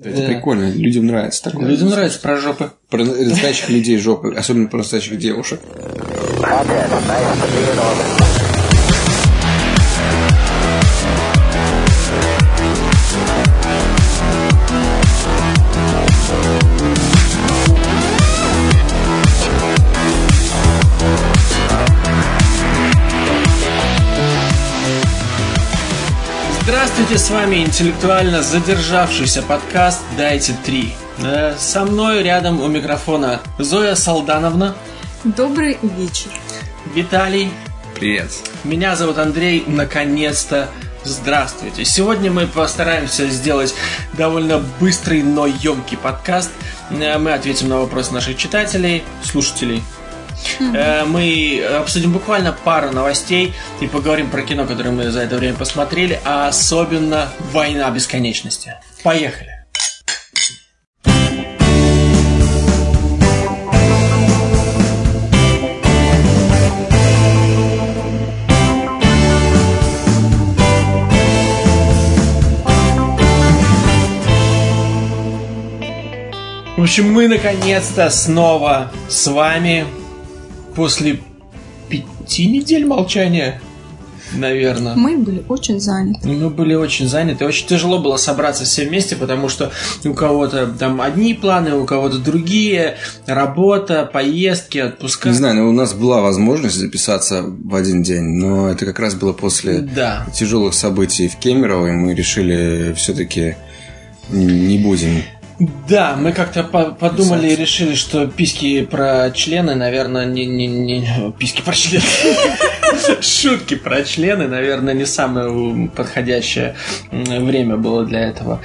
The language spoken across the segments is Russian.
Это прикольно, людям нравится такое. Людям нравится про жопы. Про настоящих людей жопы, особенно про настоящих девушек. Здравствуйте, с вами интеллектуально задержавшийся подкаст «Дайте три». Э, Со мной рядом у микрофона Зоя Салдановна, Добрый вечер. Виталий, Привет. меня зовут Андрей, наконец-то Здравствуйте! Сегодня мы постараемся сделать довольно быстрый, но емкий подкаст. Э, Мы ответим на вопросы наших читателей, слушателей. Э, Мы обсудим буквально пару новостей и поговорим про кино, которое мы за это время посмотрели, а особенно «Война бесконечности». Поехали! В общем, мы наконец-то снова с вами после пяти недель молчания, наверное. Мы были очень заняты. Мы были очень заняты, очень тяжело было собраться все вместе, потому что у кого-то там одни планы, у кого-то другие, работа, поездки, отпуска. Не знаю, но у нас была возможность записаться в один день, но это как раз было после Да. тяжелых событий в Кемерово, и мы решили все-таки не будем. Да, мы как-то по- подумали и решили, что письки про члены, наверное, не, не, не... Письки про члены. Шутки про члены, наверное, не самое подходящее время было для этого.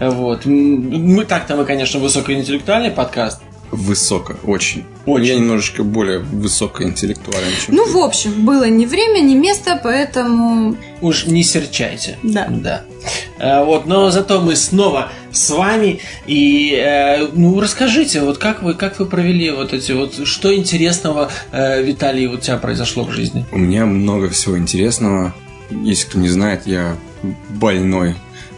Вот. Мы так-то мы, конечно, высокоинтеллектуальный подкаст. Высоко, очень. Очень. Я немножечко более высокоинтеллектуален, чем Ну, ты. в общем, было ни время, ни место, поэтому... Уж не серчайте. Да. Да. Э, Вот, но зато мы снова с вами. И, э, ну, расскажите, вот как вы, как вы провели вот эти вот, что интересного, э, Виталий, у тебя произошло в жизни? У меня много всего интересного. Если кто не знает, я больной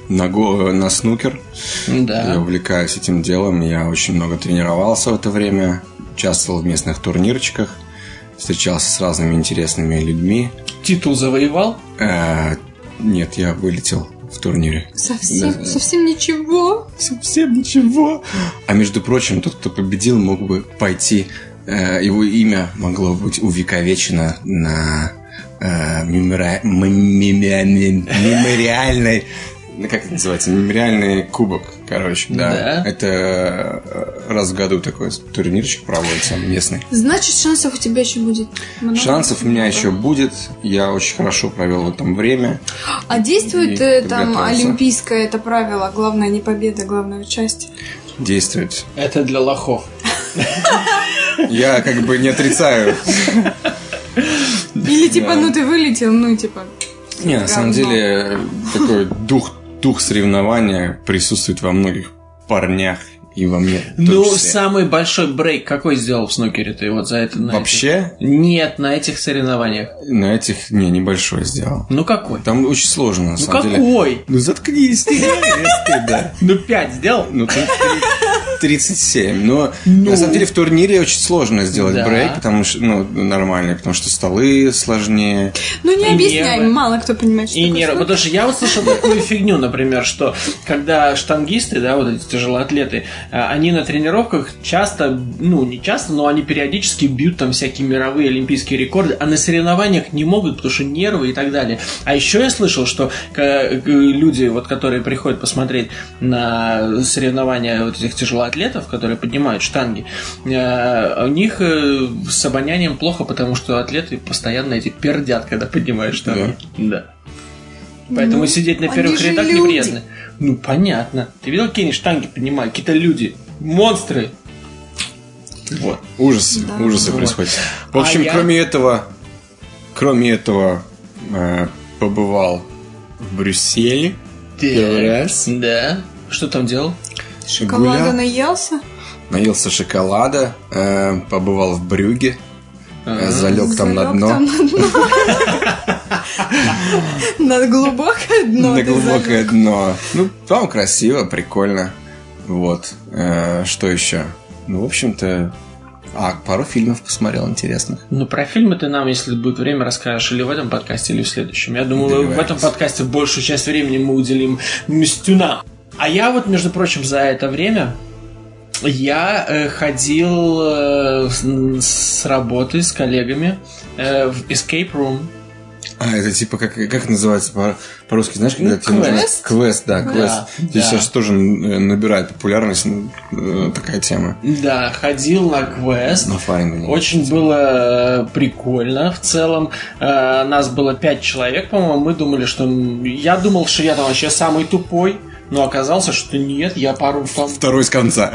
на, го- на снукер. Я Да. увлекаюсь этим делом. Я очень много тренировался в это время. Участвовал в местных турнирчиках. Встречался с разными интересными людьми. Титул завоевал? Э, нет, я вылетел в турнире. Совсем, Да. совсем ничего. Совсем ничего. А между прочим, тот, кто победил, мог бы пойти. э, его имя могло быть увековечено на э, мемори- мемори- мемориальной. Ну, Как это называется? Мемориальный кубок, короче, да. Да. Это э, раз в году такой турнирчик проводится местный. Значит, шансов у тебя еще будет много. Шансов у меня еще будет. Я очень хорошо провел в этом время. А действует И э, там олимпийское это правило, главное не победа, главное участие. Действовать. Это для лохов. Я как бы не отрицаю Или типа, ну ты вылетел, ну типа... Не, на самом деле такой дух, дух соревнования присутствует во многих парнях и во мне. Ну, самый большой брейк какой сделал в снукере ты вот за это? на Вообще этих- Нет, на этих соревнованиях. на этих не небольшой сделал. Ну какой? Там очень сложно на Ну самом деле. какой? Ну заткнись ты, да. Ну пять сделал? Ну, ты- ты- 37. Но Ну. на самом деле в турнире очень сложно сделать Да. брейк, потому что, ну, нормально, потому что столы сложнее. Ну не объясняй, нервы. мало кто понимает, что И такое не, снукер. потому что я услышал такую фигню, например, что когда штангисты, да, вот эти тяжелоатлеты, они на тренировках часто, ну не часто, но они периодически бьют там всякие мировые олимпийские рекорды, а на соревнованиях не могут, потому что нервы и так далее. А еще я слышал, что э, люди, вот которые приходят посмотреть на соревнования вот этих тяжелоатлетов, которые поднимают штанги, э, у них э, с обонянием плохо, потому что атлеты постоянно эти пердят, когда поднимают штанги. Да. Поэтому Ну, сидеть на первых рядах люди. неприятно. Ну, понятно. Ты видел, какие они штанги поднимают? Какие-то люди. Монстры. Вот. Ужасы, Да. ужасы Вот. происходят. В общем, А я- кроме этого, кроме этого, э, побывал в Брюсселе. Первый раз. Да. Что там делал? Шоколада гулял. наелся? Наелся шоколада, э, побывал в Брюге, А. залег там на Залёг дно. там на дно. На глубокое дно. на глубокое дно. Ну, там красиво, прикольно. Вот. Э, что еще? Ну, в общем-то, а, пару фильмов посмотрел интересных. Ну, про фильмы ты нам, если будет время, расскажешь или в этом подкасте, или в следующем. Я думаю, в этом подкасте большую часть времени мы уделим Мистюна. А я вот, между прочим, за это время я э, ходил э, с, с работы с коллегами э, в Escape Room. А, это типа, как, как называется по- по-русски, знаешь, когда Ну, тебе нужно- квест? Квест, да, квест. Да, Здесь да. сейчас тоже э, набирает популярность э, такая тема. Да, ходил на квест. На Фаринге. Очень было э, прикольно в целом. Нас было пять человек, по-моему. Мы думали, что... Я думал, что я там вообще самый тупой. Но оказалось, что нет, я пару там... Второй с конца.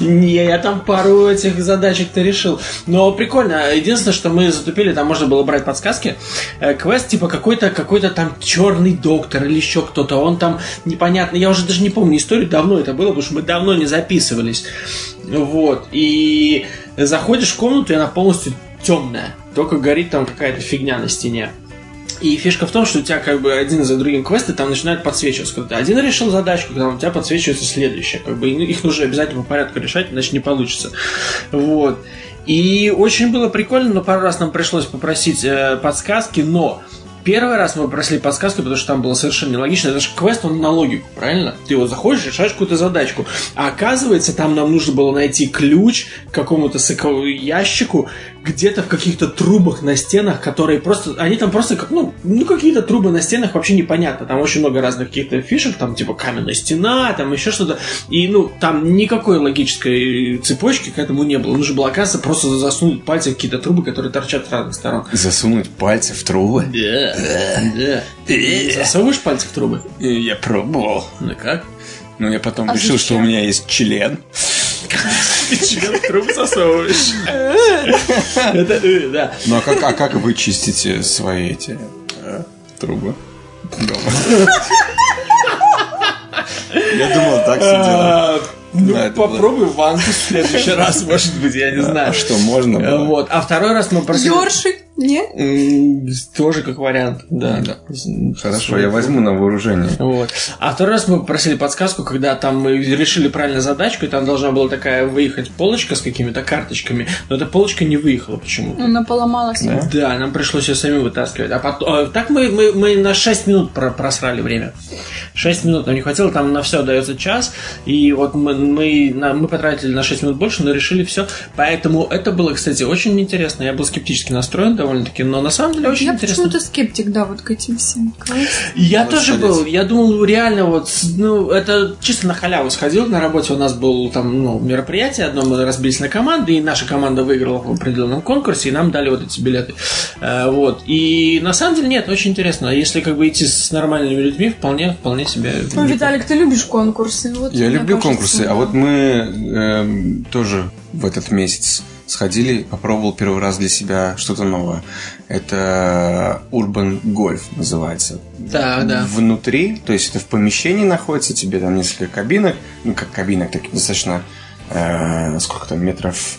Не, я там пару этих задачек-то решил. Но прикольно. Единственное, что мы затупили, там можно было брать подсказки. Э, Квест типа какой-то какой-то там черный доктор или еще кто-то. Он там непонятно. Я уже даже не помню историю, давно это было, потому что мы давно не записывались. Вот. И заходишь в комнату, и она полностью темная. Только горит там какая-то фигня на стене. И фишка в том, что у тебя как бы один за другим квесты там начинают подсвечиваться. Когда ты один решил задачку, когда у тебя подсвечивается следующая. Как бы их нужно обязательно по порядку решать, иначе не получится. Вот. И очень было прикольно, но пару раз нам пришлось попросить э, подсказки, но Первый раз мы попросили подсказку, потому что там было совершенно нелогично. Это же квест, он на логику, правильно? Ты вот заходишь, решаешь какую-то задачку. А оказывается, там нам нужно было найти ключ к какому-то ящику, где-то в каких-то трубах на стенах, которые просто... Они там просто как, ну, ну какие-то трубы на стенах вообще непонятно. Там очень много разных каких-то фишек, там типа каменная стена, там еще что-то. И, ну, там никакой логической цепочки к этому не было. Нужно было, оказывается, просто засунуть пальцы в какие-то трубы, которые торчат с разных сторон. Засунуть пальцы в трубы. Да, да. Засовываешь пальцы в трубы? Я пробовал. Ну как? Но я потом А решил, что у меня есть член. Ты член в трубы засовываешь. Это, э, да. Ну а как, а как вы чистите свои эти э, трубы? Я думал, так все делают. А, Ну, Да, это было- попробуй ванку в следующий раз, может быть, я не знаю. А что, можно было? Вот. А второй раз мы просили... Ёршик? Нет? Тоже как вариант, да. Да. Хорошо, я возьму на вооружение. Вот. А второй раз мы просили подсказку, когда там мы решили правильно задачку, и там должна была такая выехать полочка с какими-то карточками, но эта полочка не выехала почему-то. Она поломалась. Да? Да, нам пришлось ее сами вытаскивать. А потом, а, так мы, мы, мы на 6 минут про- просрали время. 6 минут нам не хватило, там на все дается час. И вот мы, мы, на- мы потратили на 6 минут больше, но решили все. Поэтому это было, кстати, очень интересно. Я был скептически настроен довольно-таки, но на самом деле очень Я интересно. почему-то скептик, да, вот к этим всем. Я Надо тоже сходить. был. Я думал, реально вот, ну, это чисто на халяву сходил. На работе у нас был там, ну, мероприятие одно, мы разбились на команды, и наша команда выиграла в определенном конкурсе, и нам дали вот эти билеты. Э, вот. И на самом деле нет, очень интересно. Если как бы идти с нормальными людьми, вполне, вполне себе. Ну, Виталик, ты любишь конкурсы? Вот Я люблю кажется, конкурсы, да. а вот мы эм, тоже в этот месяц сходили, попробовал первый раз для себя что-то новое. Это Urban Golf называется. Да, да. Внутри, то есть это в помещении находится, тебе там несколько кабинок, ну как кабинок, так достаточно, э, сколько там, метров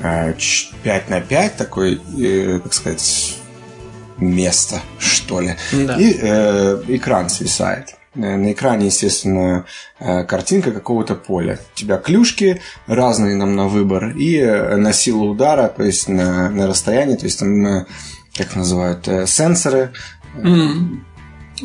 э, 5 на 5, такой, э, как сказать, место, что ли. Да. И э, экран свисает. Э, На экране, естественно, э, картинка какого-то поля. У тебя клюшки разные нам на выбор и э, на силу удара, то есть на, на расстояние, то есть там, как называют, сенсоры. М,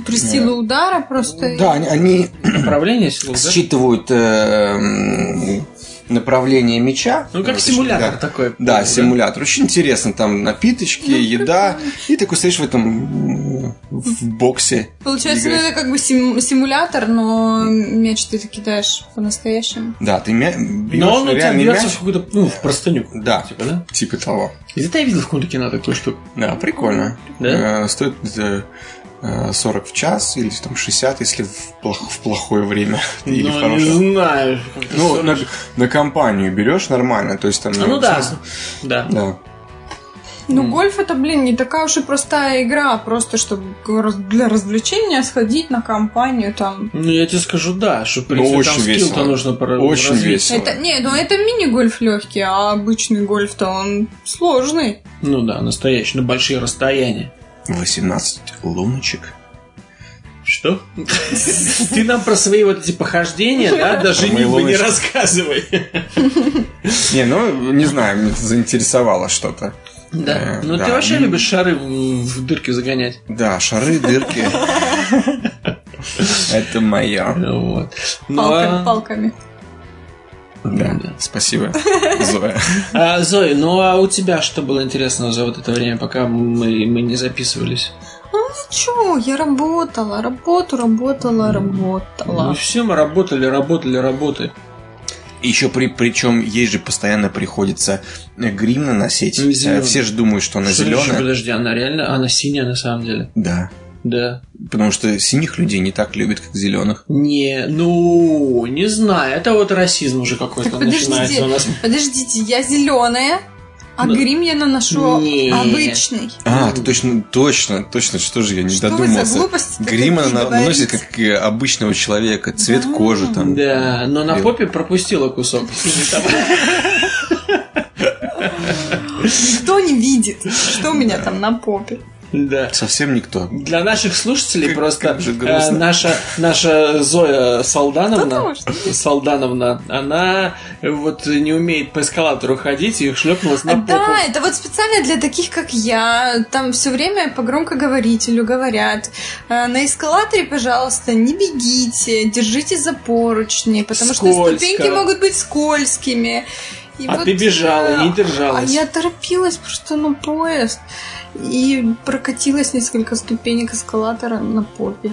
При силу удара просто... Да, они, они Направление силы, да? считывают э, направление мяча. Ну, как Вот, симулятор да. такой. Да, симулятор. Очень интересно. Там напиточки, еда. И такой стоишь в этом в боксе. Получается, ну, это как бы сим- симулятор, но мяч ты кидаешь по-настоящему. Да, ты мя... бьешь Но он у тебя бьется мяч. в какую-то, ну, в простыню. Да, Типа, да? типа того. Где-то я видел в каком-то кино такую штуку. Да, прикольно. Да? Э, Стоит э, 40 в час или там 60, если в, плох- в плохое время. Или в Ну, не хорошее. знаю. Ну, на, на компанию берешь нормально, то есть там... А, ну да. смысл- Да. Да. Ну, гольф это, блин, не такая уж и простая игра, просто чтобы для развлечения сходить на компанию там. Ну, я тебе скажу, да, что, в Ну, очень там скилл-то весело. нужно пора- Очень развить. весело. Это, не, ну это мини-гольф легкий, а обычный гольф-то он сложный. Ну да, настоящий, на большие расстояния. 18 луночек. Что? Ты нам про свои вот эти похождения, да, даже Про не рассказывай. Не, ну, не знаю, заинтересовало что-то. Да. Э, Ну да. ты вообще любишь шары в в дырки загонять. Да, шары, дырки. Это мое. Вот. Ну, Палками, а- палками. Да, спасибо, Зоя. А, Зоя, ну а у тебя что было интересного за вот это время, пока мы, мы не записывались? Ничего, я работала, работу, работала, Ну работала. все, мы работали, работали, работы. Еще при, причем ей же постоянно приходится э, грим наносить. Ну. Э, Все же думают, что она Что зеленая. Подожди, она реально, она синяя на самом деле. Да. Да. Потому что синих людей не так любят, как зеленых. Не, ну, не знаю, это вот расизм уже какой-то Так начинается у нас. Подождите, я зеленая, а Ну, грим я наношу не. обычный. А, ты точно, точно, точно, что же я не Что вы за додумался. глупости Грим она наносит как обычного человека, цвет Да. кожи там. Да, но на Бел. попе пропустила кусок. Никто не видит, что у меня там на попе. Да. Совсем никто. Для наших слушателей Как- просто как же э, наша, наша Зоя Салдановна, Потому что- Салдановна, она вот не умеет по эскалатору ходить и шлепнулась на попу. Да, это вот специально для таких, как я. Там все время по громкоговорителю говорят. «Э, На эскалаторе, пожалуйста, не бегите, держите за поручни, потому что Скользко. ступеньки могут быть скользкими. И А ты бежала, не держалась. А я торопилась просто на поезд. И прокатилась несколько ступенек эскалатора на попе.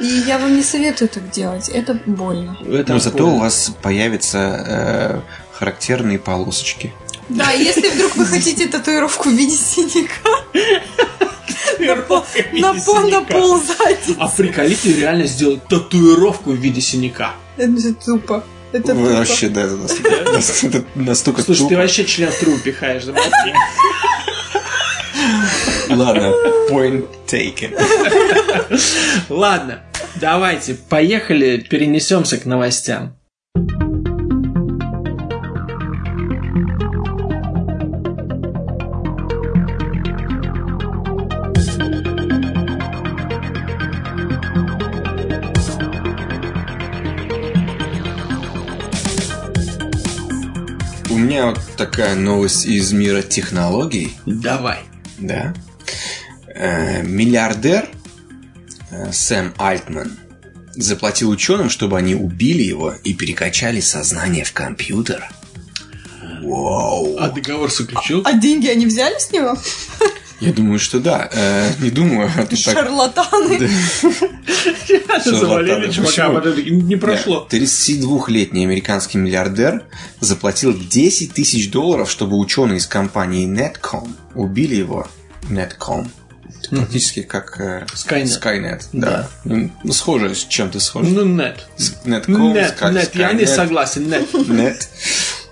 И я вам не советую так делать. Это больно. Это Но зато больно. у вас появятся э, характерные полосочки. Да, если вдруг вы хотите татуировку в виде синяка на пол, на пол, на пол сзади. А приколите реально сделать татуировку в виде синяка. Это же тупо. Это Вы тупо. вообще, да, это настолько- настолько Слушай, ты тупо. вообще член в трубу пихаешь, замолчи. Ладно, point taken. Ладно, давайте, поехали, перенесемся к новостям. У меня вот такая новость из мира технологий. Давай. Да. Э, миллиардер э, Сэм Альтман заплатил ученым, чтобы они убили его и перекачали сознание в компьютер. Вау. А договор заключил? А деньги они взяли с него? Я думаю, что да. Э, не думаю, а так... Шарлатаны. Завалили Шарлатаны. чувака, не прошло. Да, 32-летний американский миллиардер заплатил 10 тысяч долларов, чтобы ученые из компании Netcom убили его. Netcom. Это практически как э, Skynet. Skynet, да. Ну, ну, схоже, с чем-то схоже. Ну, нет. С Netcom, как нет, я не Skynet. согласен, нет. Нет.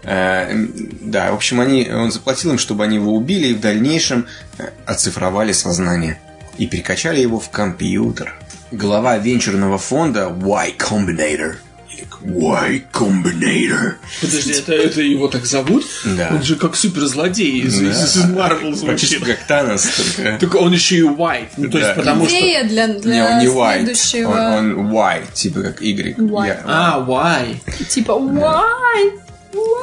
Э, Да, в общем, они, он заплатил им, чтобы они его убили и в дальнейшем э, оцифровали сознание и перекачали его в компьютер. Глава венчурного фонда Y Combinator Y Combinator Подожди, это, это его так зовут? Да. Он же как суперзлодей из, Да. из, из Marvel Практически звучит. как Танос, только... Только он еще и white. Ну, то Да. есть, потому что... Идея для, Не, для он не white, следующего. он, он Y, типа как Y. Y. Я- А, why? Типа, why?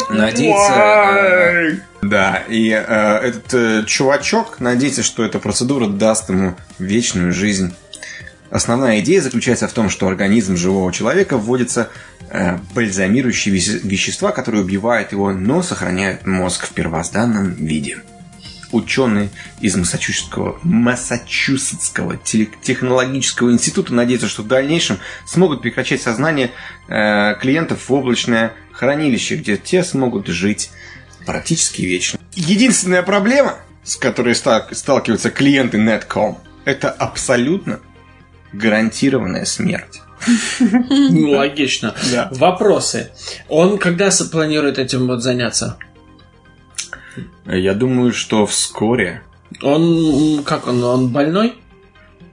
Надеется... Да, и э, этот э, чувачок надеется, что эта процедура даст ему вечную жизнь. Основная идея заключается в том, что организм живого человека вводятся э, бальзамирующие веще- вещества, которые убивают его, но сохраняют мозг в первозданном виде. Ученые из Массачусетского, Массачусетского технологического института надеются, что в дальнейшем смогут прекращать сознание э, клиентов в облачное хранилище, где те смогут жить практически вечно. Единственная проблема, с которой ста- сталкиваются клиенты Netcom, это абсолютно гарантированная смерть. Ну, логично. Да. Вопросы. Он когда планирует этим вот заняться? Я думаю, что вскоре... Он, как он, он больной?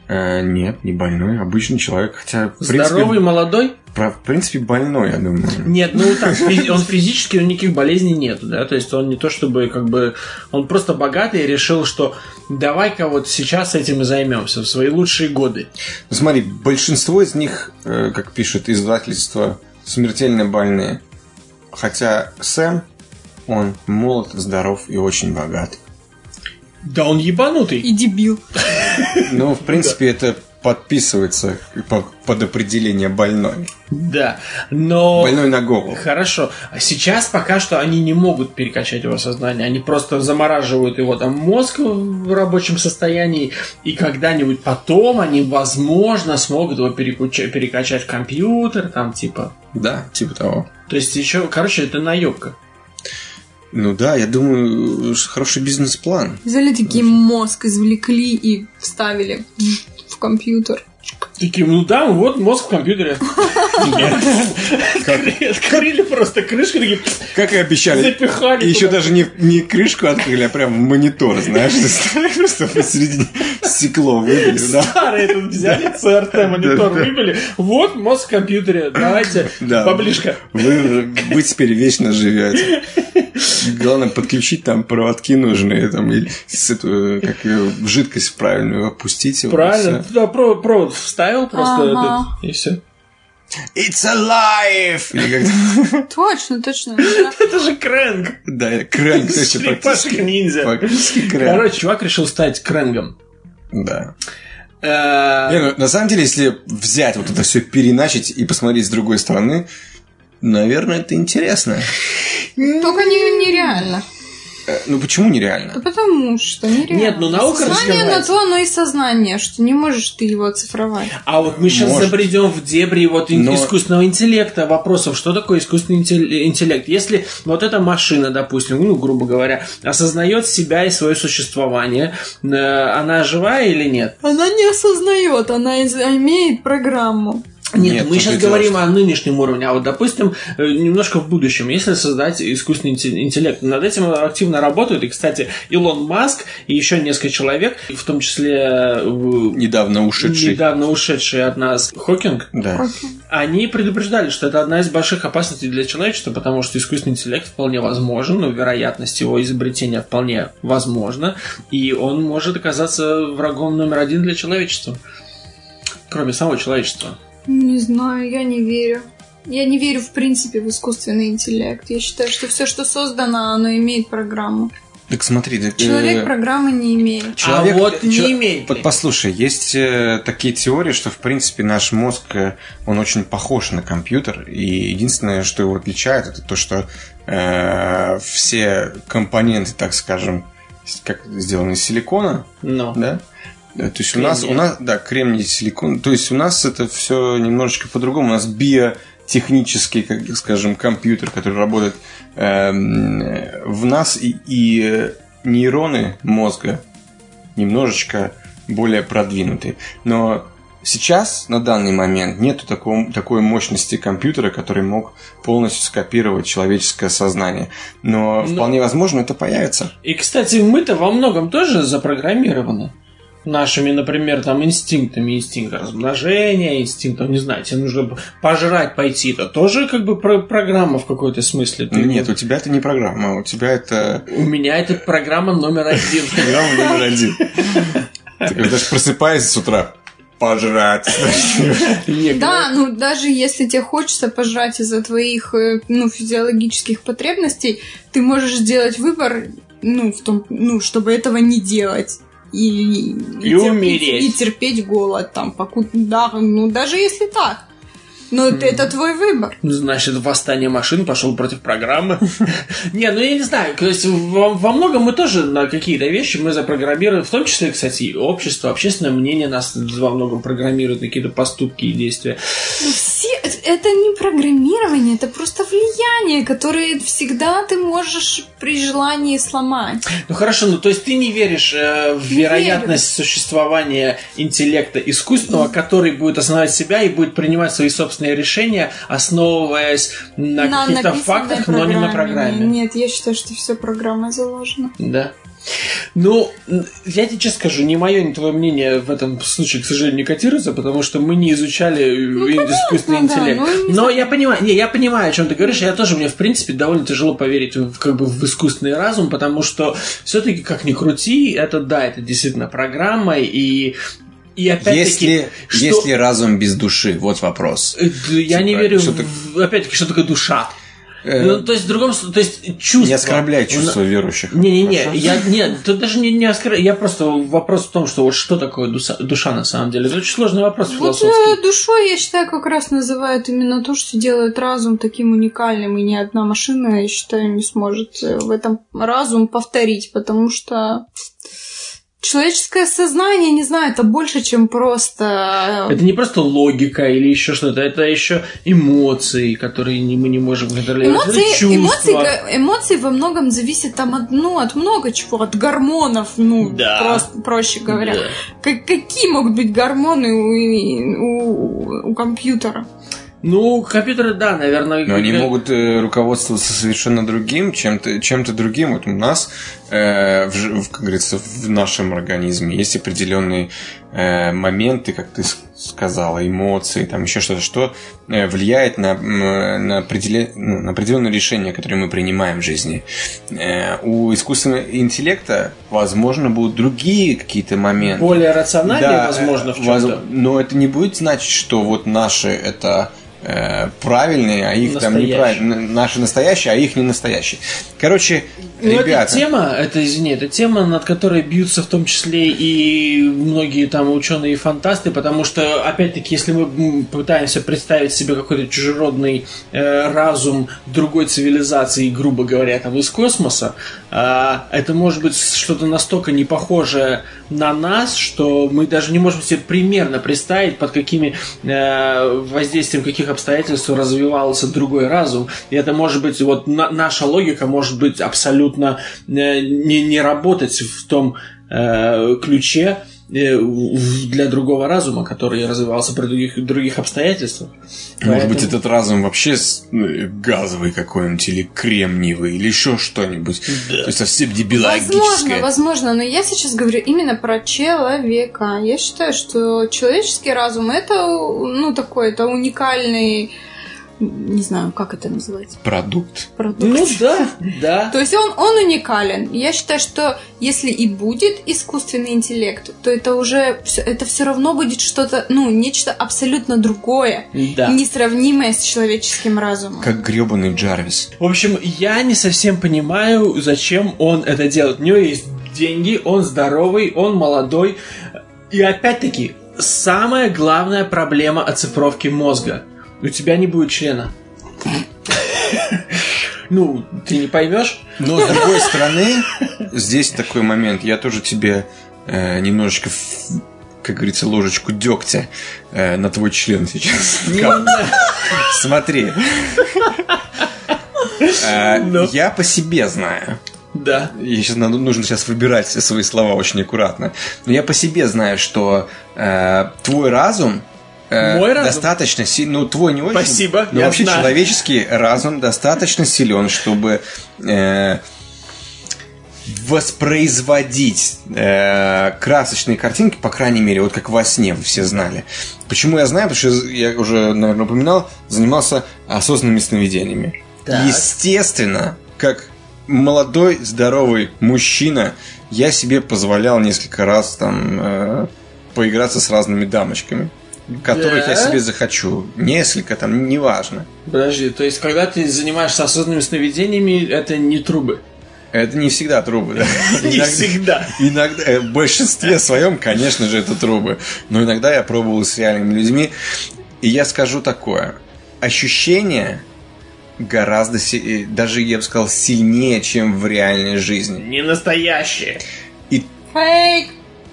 Э, нет, не больной, обычный человек, хотя принципе, Здоровый, молодой? про- в принципе больной, я думаю. Нет, ну так, он физически, у него никаких болезней нет, да, то есть он не то чтобы как бы, он просто богатый и решил, что давай-ка вот сейчас этим и займемся в свои лучшие годы. Ну, смотри, большинство из них, э, как пишет издательство, смертельно больные. Хотя Сэм, он молод, здоров и очень богат. Да он ебанутый. И дебил. Ну, в принципе, это подписывается по- под определение больной. Да, но... Больной на голову. Хорошо. А Сейчас пока что они не могут перекачать его сознание. Они просто замораживают его там мозг в рабочем состоянии. И когда-нибудь потом они, возможно, смогут его перекуча- перекачать в компьютер, там типа. Да, типа того. То есть еще, короче, это наебка. Ну да, я думаю, что хороший бизнес-план. Взяли такие мозг, извлекли и вставили в компьютер. Такие, ну да, вот мозг в компьютере. Открыли просто крышку, такие Как и обещали. запихали. И еще даже не, не крышку открыли, а прям монитор, знаешь, просто посередине стекло выбили? Старый этот взяли, ЦРТ монитор выбили. Вот мозг в компьютере. Давайте Да. поближе. Вы, вы теперь вечно живете. Главное подключить там проводки нужные, там, или с эту, как жидкость правильную опустить. его, Правильно. Туда про- провод вставил просто Ага. этот, и все. It's alive! Как Точно, точно. Да. Это же Крэнг. Да, есть Черепашка ниндзя. Короче, чувак решил стать Крэнгом. Да. Э, Не, ну, на самом деле, если взять вот это все переначить и посмотреть с другой стороны, наверное, это интересно. Только не- нереально. Э, Ну почему нереально? Да потому что нереально. Нет, ну наука Сознание на то, оно и сознание, что не можешь ты его оцифровать. А вот мы сейчас Может. забредем в дебри вот Но- искусственного интеллекта, вопросов, что такое искусственный интел- интеллект. Если вот эта машина, допустим, ну, грубо говоря, осознает себя и свое существование, э, она живая или нет? Она не осознает, она из- имеет программу. Нет, Нет, мы сейчас говорим что- о нынешнем уровне, а вот, допустим, э, немножко в будущем, если создать искусственный инте- интеллект, над этим активно работают, и, кстати, Илон Маск и еще несколько человек, в том числе э, Недавно ушедший. недавно ушедший от нас Хокинг, Да. они предупреждали, что это одна из больших опасностей для человечества, потому что искусственный интеллект вполне возможен, но вероятность его изобретения вполне возможна, и он может оказаться врагом номер один для человечества. Кроме самого человечества. Не знаю, я не верю. Я не верю, в принципе, в искусственный интеллект. Я считаю, что все, что создано, оно имеет программу. Так смотри, так, э, Человек программы не имеет. Человек- а вот не имеет. Вот ли? послушай, есть э, такие теории, что в принципе наш мозг, э, он очень похож на компьютер, и единственное, что его отличает, это то, что э, все компоненты, так скажем, как сделаны из силикона, Ну. да? Э, То есть у нас, у нас, да, кремний, силикон. То есть у нас это все немножечко по-другому. У нас биотехнический, как скажем, компьютер, который работает э, в нас, и, и э, нейроны мозга немножечко более продвинутые. Но сейчас, на данный момент, нету такого, такой мощности компьютера, который мог полностью скопировать человеческое сознание. Но Ну- вполне возможно это появится. И, кстати, мы-то во многом тоже запрограммированы. Нашими, например, там инстинктами, инстинкт размножения, инстинктом, не знаю, тебе нужно пожрать пойти, это тоже как бы про- программа в какой-то смысле. Ты- Ну, Нет, у тебя это не программа, у тебя это У меня это программа номер один. программа номер один. Ты когда же просыпаешься с утра, пожрать. Да, ну даже если тебе хочется пожрать из-за твоих э, ну, физиологических потребностей, ты можешь сделать выбор, ну, в том, ну, чтобы этого не делать. И, И умереть. И терпеть голод там, поку... да, ну даже если так. Но это- это твой выбор. Значит, восстание машин пошел против программы. Не, ну я не знаю. То есть во, многом мы тоже на какие-то вещи мы запрограммированы, в том числе, кстати, общество, общественное мнение нас во многом программирует на какие-то поступки и действия. Ну, Все, это не программирование, это просто влияние, которое всегда ты можешь при желании сломать. Ну хорошо, ну то есть ты не веришь э, в Не вероятность существования интеллекта искусственного, который будет осознавать себя и будет принимать свои собственные решения, основываясь на, каких-то написанной фактах, но не на программе. Нет, я считаю, что все программой заложено. Да. Ну, я тебе честно скажу, ни мое, ни твое мнение в этом случае, к сожалению, не котируется, потому что мы не изучали ну, искусственный понятно, интеллект. Да, ну, Но я понимаю, не, я понимаю, о чем ты говоришь. Я тоже, мне, в принципе, довольно тяжело поверить в, как бы, в искусственный разум, потому что все-таки, как ни крути, это да, это действительно программа, и и опять-таки, если, что... если разум без души, вот вопрос. Э, я типа, не верю, в... опять-таки, что такое душа. Э, ну, то есть, в другом то есть, чувство. Не оскорбляй чувства верующих. Не-не-не, я, нет, тут даже не, не оскорбляю, я просто вопрос в том, что вот что такое душа, душа на самом деле. Это очень сложный вопрос философский. Вот э, душой, я считаю, как раз называют именно то, что делает разум таким уникальным, и ни одна машина, я считаю, не сможет в этом разум повторить, потому что человеческое сознание, не знаю, это больше, чем просто... Э, это не просто логика или еще что-то, это еще эмоции, которые мы не можем контролировать. Эмоции, эмоции, эмоции во многом зависят там от, ну, от много чего, от гормонов, ну, да. просто, проще говоря. Да. Как, какие могут быть гормоны у, у, у компьютера? Ну, компьютеры, да, наверное. Но они могут э, руководствоваться совершенно другим, чем-то чем другим. Вот у нас, э, в, как говорится, в нашем организме есть определенные э, моменты, как ты сказала, эмоции, там еще что-то, что э, влияет на, на, определен, ну, на определенные решения, которые мы принимаем в жизни. Э, у искусственного интеллекта, возможно, будут другие какие-то моменты. Более рациональные, да, возможно, в чем-то. Но это не будет значить, что вот наши это Э, правильные, а их настоящие. там неправильные. Наши настоящие, а их не настоящие. Короче, ну, ребята... Это тема, это, извини, это тема, над которой бьются в том числе и многие там ученые и фантасты, потому что, опять-таки, если мы пытаемся представить себе какой-то чужеродный э, разум другой цивилизации, грубо говоря, там из космоса, э, это может быть что-то настолько не похожее на нас, что мы даже не можем себе примерно представить, под какими э, воздействием каких обстоятельств развивался другой разум. И это может быть, вот на, наша логика может быть абсолютно э, не, не работать в том э, ключе, для другого разума, который развивался при других, других обстоятельствах. Может Поэтому... быть, этот разум вообще ну, газовый какой-нибудь, или кремниевый, или еще что-нибудь. Да. То есть совсем дебилогическое. Возможно, возможно, но я сейчас говорю именно про человека. Я считаю, что человеческий разум это, ну, такой, это уникальный не знаю, как это называется. Продукт. Продукт. Ну да, да. То есть он, он уникален. Я считаю, что если и будет искусственный интеллект, то это уже все, это все равно будет что-то, ну, нечто абсолютно другое, да. несравнимое с человеческим разумом. Как гребаный Джарвис. В общем, я не совсем понимаю, зачем он это делает. У него есть деньги, он здоровый, он молодой. И опять-таки, самая главная проблема оцифровки мозга – у тебя не будет члена. Ну, ты не поймешь. Но с другой стороны, здесь такой момент. Я тоже тебе э, немножечко, как говорится, ложечку дегтя э, на твой член сейчас. Смотри. Э, ну. Я по себе знаю. Да. Сейчас надо, нужно сейчас выбирать свои слова очень аккуратно. Но я по себе знаю, что э, твой разум Э, Мой разум? Достаточно сильный, ну твой не очень. Спасибо. Но вообще знаю. человеческий разум достаточно силен, чтобы э, воспроизводить э, красочные картинки, по крайней мере, вот как во сне вы все знали. Почему я знаю? Потому что я уже, наверное, упоминал, занимался осознанными сновидениями. Так. Естественно, как молодой, здоровый мужчина, я себе позволял несколько раз там э, поиграться с разными дамочками которых да? я себе захочу. Несколько там, неважно. Подожди, то есть, когда ты занимаешься осознанными сновидениями, это не трубы? Это не всегда трубы, да. Не всегда. Иногда, э, в большинстве своем, конечно же, это трубы. Но иногда я пробовал с реальными людьми. И я скажу такое. Ощущение гораздо, даже, я бы сказал, сильнее, чем в реальной жизни. Не настоящие. И Фейк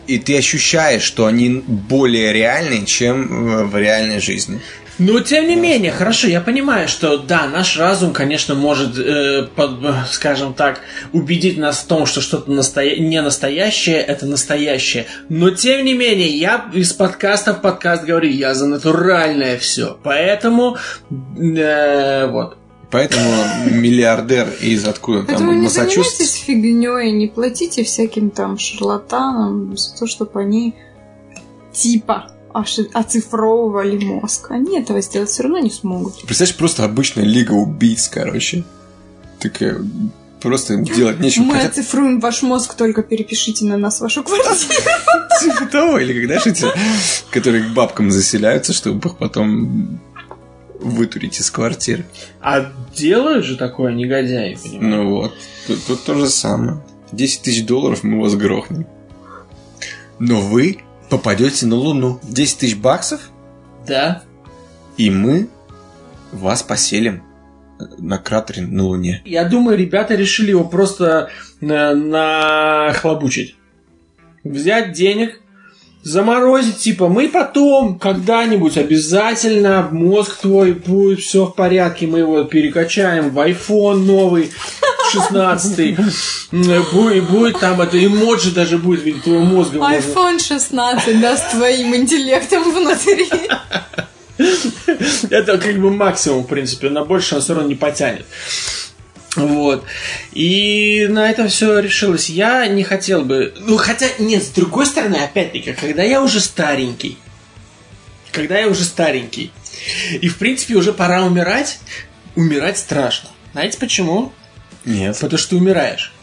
и ты ощущаешь, что они более реальные, чем в реальной жизни. Но тем не менее, хорошо, я понимаю, что да, наш разум, конечно, может, э, под, скажем так, убедить нас в том, что что-то настоя... не настоящее, это настоящее. Но тем не менее, я из подкаста в подкаст говорю, я за натуральное все. Поэтому, э, вот. Поэтому миллиардер из откуда Поэтому там, не Массачусетс. занимайтесь фигней, не платите всяким там шарлатанам за то, чтобы они типа оцифровывали мозг. Они этого сделать все равно не смогут. Представляешь, просто обычная лига убийц, короче. Такая, просто делать нечего. Мы Хотя оцифруем ваш мозг, только перепишите на нас вашу квартиру. типа того, или когда же эти, которые к бабкам заселяются, чтобы их потом вытурить из квартир. А делают же такое негодяи, понимаешь? Ну вот, тут, тут то же самое. 10 тысяч долларов мы вас грохнем. Но вы попадете на Луну. 10 тысяч баксов, Да. и мы вас поселим на кратере на Луне. Я думаю, ребята решили его просто на- нахлобучить. Взять денег, заморозить, типа, мы потом когда-нибудь обязательно мозг твой будет все в порядке, мы его перекачаем в iPhone новый, 16 будет, будет там это эмоджи даже будет в виде твоего мозга. iPhone 16, да, с твоим интеллектом внутри. Это как бы максимум, в принципе. На больше он все равно не потянет. Вот. И на этом все решилось. Я не хотел бы... Ну, хотя, нет, с другой стороны, опять-таки, когда я уже старенький, когда я уже старенький, и, в принципе, уже пора умирать, умирать страшно. Знаете почему? Нет. Потому что ты умираешь.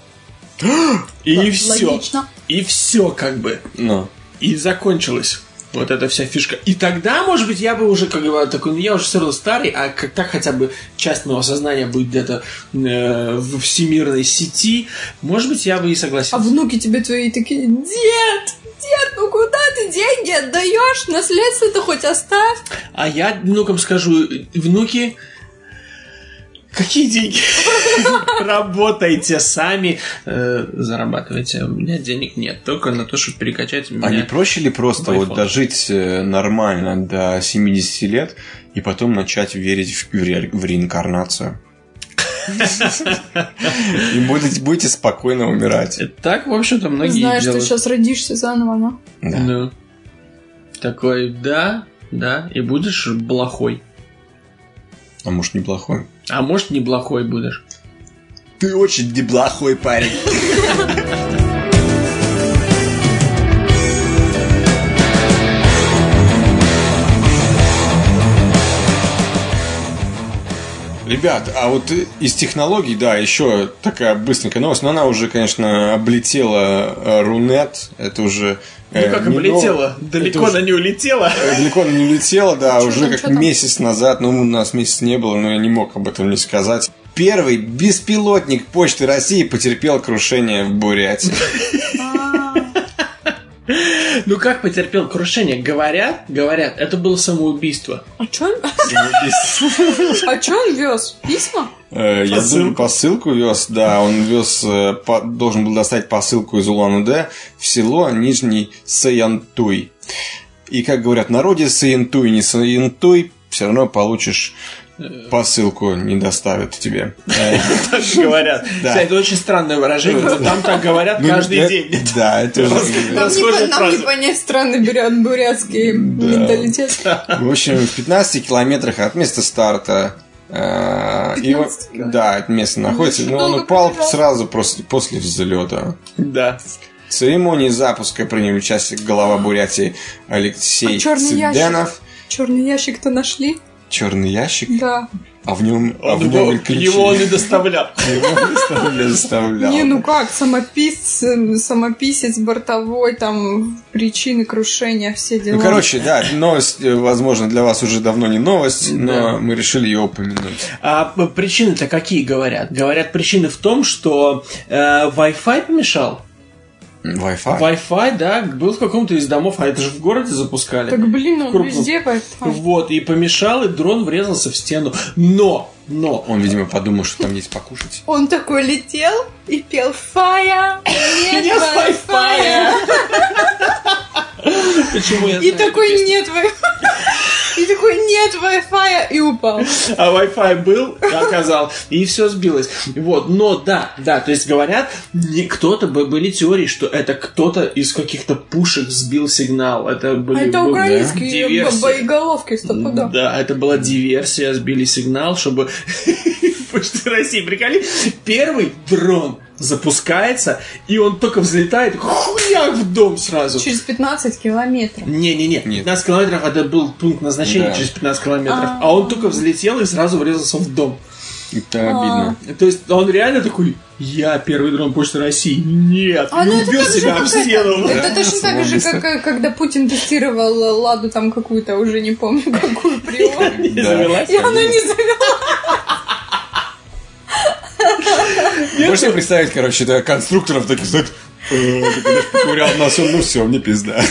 И все. Логично. И все, как бы. Но. И закончилась вот эта вся фишка. И тогда, может быть, я бы уже, как говорю, такой, ну я уже все равно старый, а как так хотя бы часть моего сознания будет где-то э, в всемирной сети, может быть, я бы и А согласился. внуки тебе твои такие, дед, дед, ну куда ты деньги отдаешь? Наследство-то хоть оставь. А я внукам скажу, внуки, какие деньги? Работайте сами, э, зарабатывайте. У меня денег нет, только на то, чтобы перекачать меня. А не проще ли просто вот дожить э, нормально до 70 лет и потом начать верить в, ре- в реинкарнацию? И будете, будете спокойно умирать. Так, в общем-то, многие Знаешь, ты делают. сейчас родишься заново, да? Да. Ну. Такой, да, да, и будешь блохой. А может, неплохой? А может, не блохой будешь. Ты очень неплохой парень. Ребят, а вот из технологий, да, еще такая быстренькая новость, но она уже, конечно, облетела э, Рунет, это уже... Ну э, как не облетела? нов- Далеко уже- она не улетела. Далеко она не улетела, да, уже как месяц назад, ну, у нас месяц не было, но я не мог об этом не сказать. Первый беспилотник Почты России потерпел крушение в Бурятии. Ну как потерпел крушение? Говорят, говорят, это было самоубийство. А чё он, а чё он вез? Письма? Э, Я Посылку. думаю, посылку вез, да, он вез, э, должен был достать посылку из Улан-Удэ в село Нижний Саянтуй. И, как говорят в народе, Саянтуй, не Саянтуй, все равно получишь посылку, не доставят тебе. Э, Так говорят. Это очень странное выражение, но там так говорят ну, каждый э, день. Да, это же... Да, Нам, не, понять странный бурят, бурятский менталитет. В общем, в 15 километрах от места старта э, его- 15 километров? да, это место находится, очень но он упал сразу после, после взлета. Да. В церемонии запуска принял участие глава Бурятии Алексей А ящик? Цыденов. Черный ящик-то нашли? Черный ящик, Да. а в нем, а Он в его, нем ключи. его он и доставлял. Его не доставлял. Не, ну как, самопис, э, самописец бортовой, там, причины крушения, все дела. Ну, короче, да, новость, э, возможно, для вас уже давно не новость, но Да. мы решили ее упомянуть. А причины-то какие говорят? Говорят, причины в том, что э, Wi-Fi помешал. Wi-Fi. Wi-Fi, да, был в каком-то из домов, а это же в городе запускали. Так, блин, он Крупно. везде Wi-Fi. Вот, и помешал, и дрон врезался в стену. Но, но, Он, видимо, подумал, что там есть покушать. Он такой летел и пел «Фая, нет Нет Wi-Fi». почему я И такой? «нет Wi-Fi». И такой «нет Wi-Fi» и упал. А Wi-Fi был, оказал, и все сбилось. Вот, но да, да, то есть говорят, не кто-то бы- были теории, что это кто-то из каких-то пушек сбил сигнал. Это А были это был- украинские диверсия. боеголовки стопудово. Да, это была диверсия, сбили сигнал, чтобы Почты России. Приколи, первый дрон запускается, и он только взлетает, хуяк в дом сразу. Через 15 километров. Не-не-не, 15 километров это был пункт назначения Да. через 15 километров. А. А он только взлетел и сразу врезался в дом. Это обидно. То есть он реально такой, я первый дрон Почты России. Нет, А, ну это убил так же, себя об стену. Это точно так же, как когда Путин тестировал Ладу там какую-то, уже не помню, какую приор. Не. И она не завела. Можете представить, короче, да, конструкторов таких, так, э, знаешь, поковырял носом, ну все, мне пизда.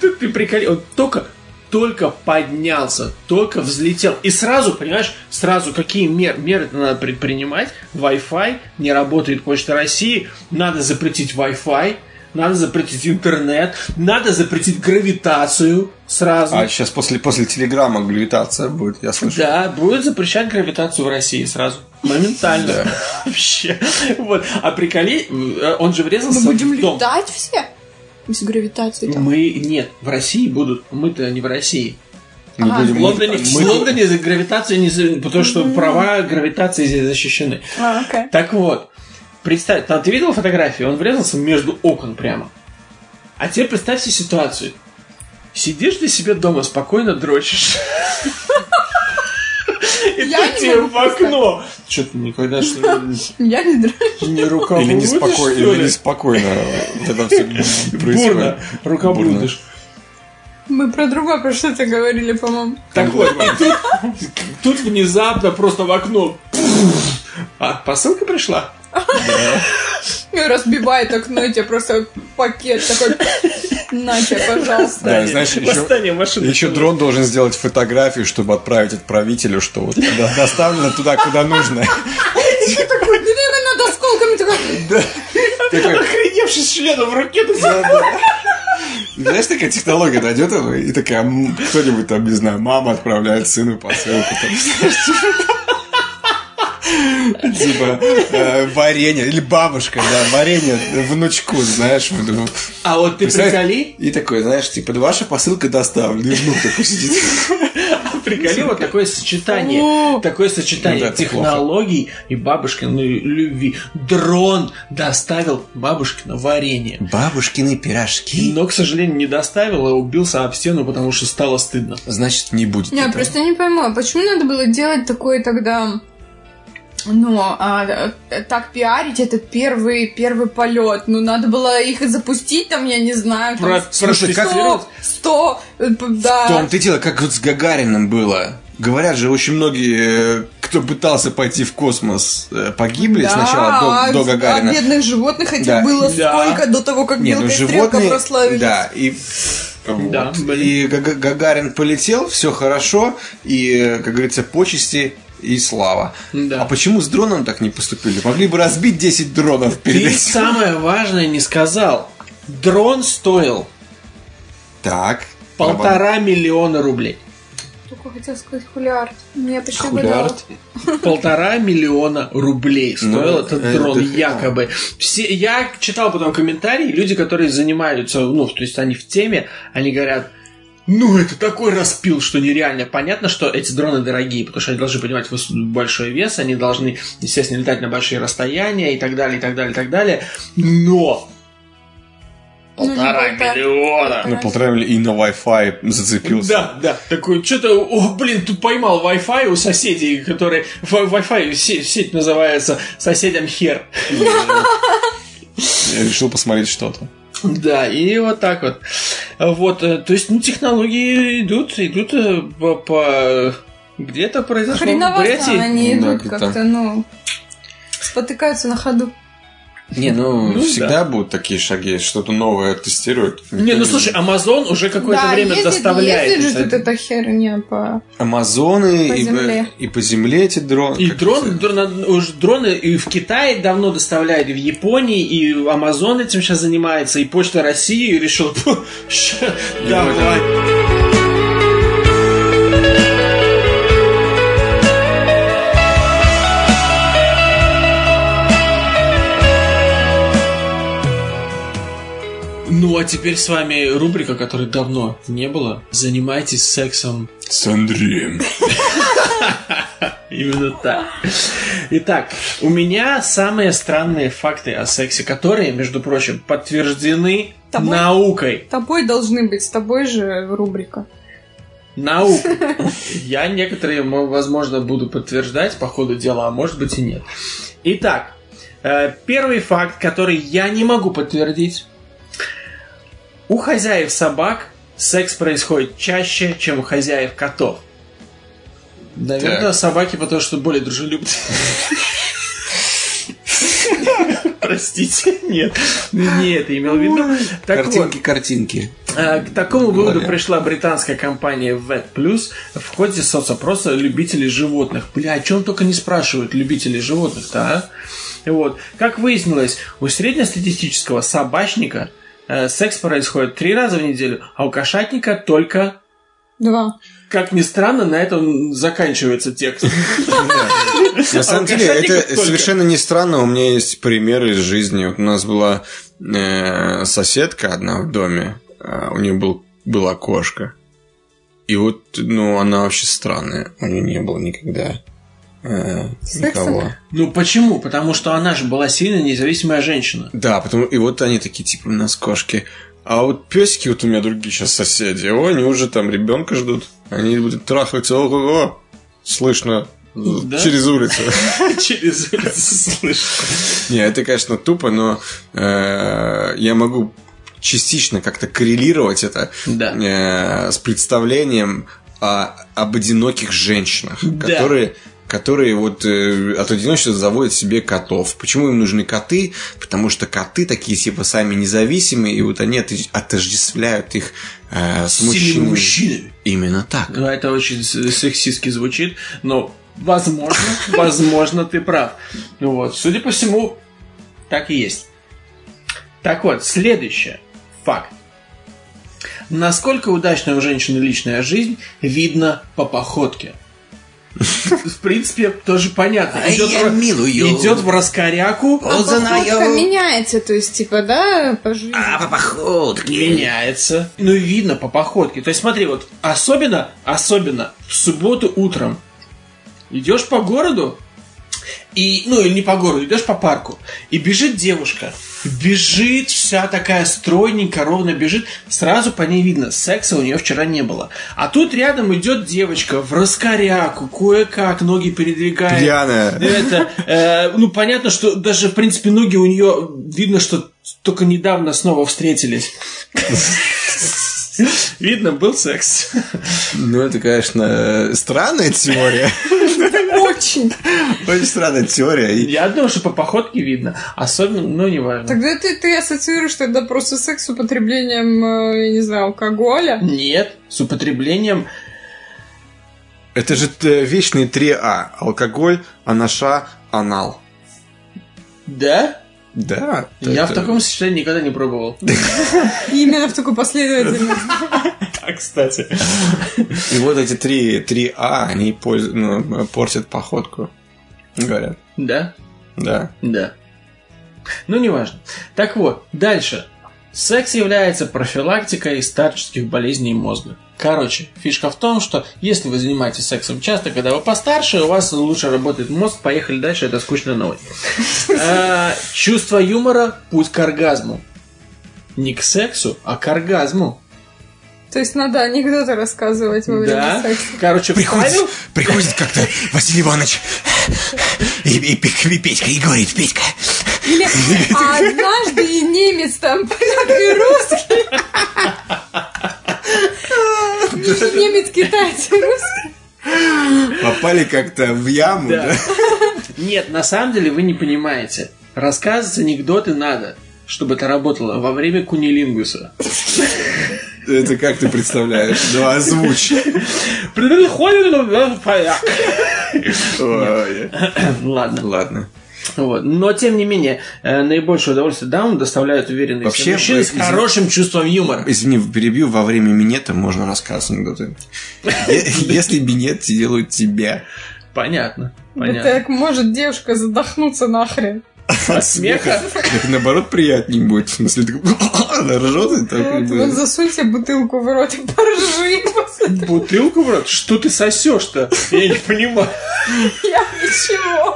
Тут ты приколи, он только только поднялся, только взлетел. И сразу, понимаешь, сразу какие мер, меры надо предпринимать. Wi-Fi, не работает Почта России, надо запретить Wi-Fi, надо запретить интернет, надо запретить гравитацию сразу. А сейчас после, после телеграмма гравитация будет, я слышу. Да, будет запрещать гравитацию в России сразу. Моментально. Вообще. Вот. А приколи, э, он же врезался Мы будем в дом. летать все? С гравитацией там. Мы нет, в России будут. Мы-то не в России. Мы Ага. будем- В Лондоне, мы- в Лондоне за гравитацию не за- потому что права гравитации здесь защищены. А, окей. Так вот, представь, там ты видел фотографию? Он врезался между окон прямо. А теперь представь себе ситуацию. Сидишь ты себе дома, спокойно дрочишь. И Я тут тебе в окно. Что ты никогда что ли, Я не дрожу. не рукоблудишь, Или неспокойно, или ли? неспокойно. Это все Бурно происходит. рукоблудишь. Мы про другое про что-то говорили, по-моему. Так вот, тут внезапно просто в окно. А, посылка пришла? Разбивает окно, и тебе просто пакет такой. На тебе, пожалуйста. Да, знаешь, еще, еще дрон должен сделать фотографию, чтобы отправить отправителю, что вот да, доставлено туда, куда нужно. И ты такой, над осколками такой. Такой, Охреневший с членом в руке. да, да. Знаешь, такая технология дойдет и такая, кто-нибудь там, не знаю, мама отправляет сыну посылку. там, Типа э, варенье, или бабушка, да, варенье внучку, знаешь, вот, вот. А вот ты приколи, И такой, знаешь, типа, ваша посылка доставлена. И внук такой сидит. приколи вот такое сочетание, такое сочетание Ну технологий и бабушкиной любви. Дрон доставил бабушкино варенье. Бабушкины пирожки. Но, к сожалению, не доставил, а убился об стену, потому что стало стыдно. Значит, не будет. Я просто не пойму, а почему надо было делать такое тогда... Ну, а, э, так пиарить этот первый, первый полет. Ну, надо было их запустить там, я не знаю, там, Про- Слушай, как- 100, 100, э, да. В том-то и дело, как вот с Гагарином было. Говорят же, очень многие, э, кто пытался пойти в космос, погибли Да, сначала до, до Гагарина. А бедных животных этих Да. было Да. сколько до того, как Не, ну и животные, прославились. да, и вот. Да, блин. и Гага- Гагарин полетел, все хорошо, и, как говорится, почести и слава. Да. А почему с дроном так не поступили? Могли бы разбить 10 дронов перед Ты этим. самое важное не сказал. Дрон стоил Так. полтора миллиона рублей. Только хотел сказать хулиард. Я почти Хулиард. Полтора миллиона рублей стоил Ну, этот это дрон, якобы. Все, я читал потом комментарии, люди, которые занимаются, ну, то есть они в теме, они говорят, ну, это такой распил, что нереально. Понятно, что эти дроны дорогие, потому что они должны поднимать выс- большой вес, они должны, естественно, летать на большие расстояния и так далее, и так далее, и так далее. Но Ну, полтора полтора. миллиона. Ну, полтора миллиона и на Wi-Fi зацепился. Да, да, такой, что-то, о, блин, тут поймал Wi-Fi у соседей, которые, Wi-Fi се- сеть называется соседям хер. Я решил посмотреть что-то. Да, и вот так вот. Вот, э, то есть, ну, технологии идут, идут э, по... по- Где-то произошло в Хреновато Бурятии. они Да, идут как-то, ну, спотыкаются на ходу. Не, ну, Ну, всегда будут такие шаги, что-то новое тестируют. Не, ну слушай, Amazon уже какое-то да, время ездит, доставляет. ездит же тут эта херня по... Амазоны По и, земле. и по земле эти дроны. И дрон, это? дрон- уже дроны и в Китае давно доставляют, и в Японии, и Amazon этим сейчас занимается, и Почта России решил, «Фу, ща, давай. Ну, а теперь с вами рубрика, которой давно не было. Занимайтесь сексом. С Андреем. Именно так. Итак, у меня самые странные факты о сексе, которые, между прочим, подтверждены Тобой? наукой. Тобой должны быть, с тобой же рубрика. Наука. Я некоторые, мо- возможно, буду подтверждать по ходу дела, а может быть и нет. Итак, э, первый факт, который я не могу подтвердить. У хозяев собак секс происходит чаще, чем у хозяев котов. Наверное, Так. собаки потому что более дружелюбные. Простите, нет. Не это имел в виду. Так вот, Картинки, картинки. Э, К такому выводу пришла британская компания Vet Plus в ходе соцопроса любителей животных. Бля, о чем только не спрашивают любители животных-то, а? Вот. Как выяснилось, у среднестатистического собачника секс происходит три раза в неделю, а у кошатника только... Два. Как ни странно, на этом заканчивается текст. На самом у деле, это совершенно не странно. У меня есть примеры из жизни. Вот у нас была э, соседка одна в доме. а У нее был, была кошка. И вот, ну, она вообще странная. У нее не было никогда э, никого. Ну почему? Потому что она же была сильно независимая женщина. Да, потому и вот они такие, типа, у нас кошки. А вот песики, вот у меня другие сейчас соседи, о, они уже там ребенка ждут. Они будут трахаться, ого-го. Слышно Да? через улицу. Через улицу слышно. Не, это, конечно, тупо, но э, я могу частично как-то коррелировать это э, с представлением о- об одиноких женщинах, Да. которые которые вот э, от одиночества заводят себе котов. Почему им нужны коты? Потому что коты такие типа сами независимые, и вот они отож- отождествляют их э, с мужчинами. мужчинами. Именно так. Ну, это очень сексистски звучит, но возможно, возможно, ты прав. Ну вот, судя по всему, так и есть. Так вот, следующее. Факт. Насколько удачная у женщины личная жизнь, видно по походке. В принципе, тоже понятно. А Идет, я в, милую. идет в раскоряку, А походка меняется, то есть, типа, да, по жизни. А, по походке. меняется. Ну, видно по походке. То есть, смотри, вот особенно, особенно в субботу утром идешь по городу, и, ну, или не по городу, идешь по парку, и бежит девушка, бежит вся такая стройненькая, ровно бежит, сразу по ней видно, секса у нее вчера не было. А тут рядом идет девочка в раскоряку, кое-как ноги передвигает. Пьяная. Это, э, ну, понятно, что даже, в принципе, ноги у нее видно, что только недавно снова встретились. Видно, был секс. Ну, это, конечно, странная теория. Очень. Очень странная теория. Я думаю, что по походке видно. Особенно, ну, не важно. Тогда ты, ты ассоциируешь тогда просто секс с употреблением, э, я не знаю, алкоголя. Нет, с употреблением... Это же э, вечные 3А. Алкоголь, анаша, анал. Да? Да. Я это- в таком сочетании никогда не пробовал. Именно в такой последовательности. А, кстати. И вот эти три, 3А, они польз- ну, портят походку. Говорят. Да? Да. Да. Ну, неважно. Так вот, дальше. Секс является профилактикой старческих болезней мозга. Короче, фишка в том, что если вы занимаетесь сексом часто, когда вы постарше, у вас лучше работает мозг. Поехали дальше, это скучная новость. А, Чувство юмора – путь к оргазму. Не к сексу, а к оргазму. То есть надо анекдоты рассказывать во время Да. секса. Короче, вставил, приходит как-то Василий Иванович и, и, и Петька и говорит, Петька, Или а однажды и немец там и русский. Немец, китайец, и русский. попали как-то в яму, Да. да? Нет, на самом деле вы не понимаете. Рассказывать анекдоты надо, чтобы это работало во время кунилингуса. Это как ты представляешь? Ну, озвучь. Ладно. Ладно. Вот. Но, тем не менее, э, наибольшее удовольствие дамам доставляют уверенные Вообще, мужчины с хорошим чувством юмора. Извини, перебью, во время минета можно рассказывать анекдоты. Если минет делают тебя. Понятно. Понятно. так может девушка задохнуться нахрен. От смеха? Так наоборот приятнее будет. В смысле, так, она ржет, и так как Вот, бы- вот засунь себе бутылку в рот и поржи. Бутылку, брат? Что ты сосешь-то? Я не понимаю. Я ничего.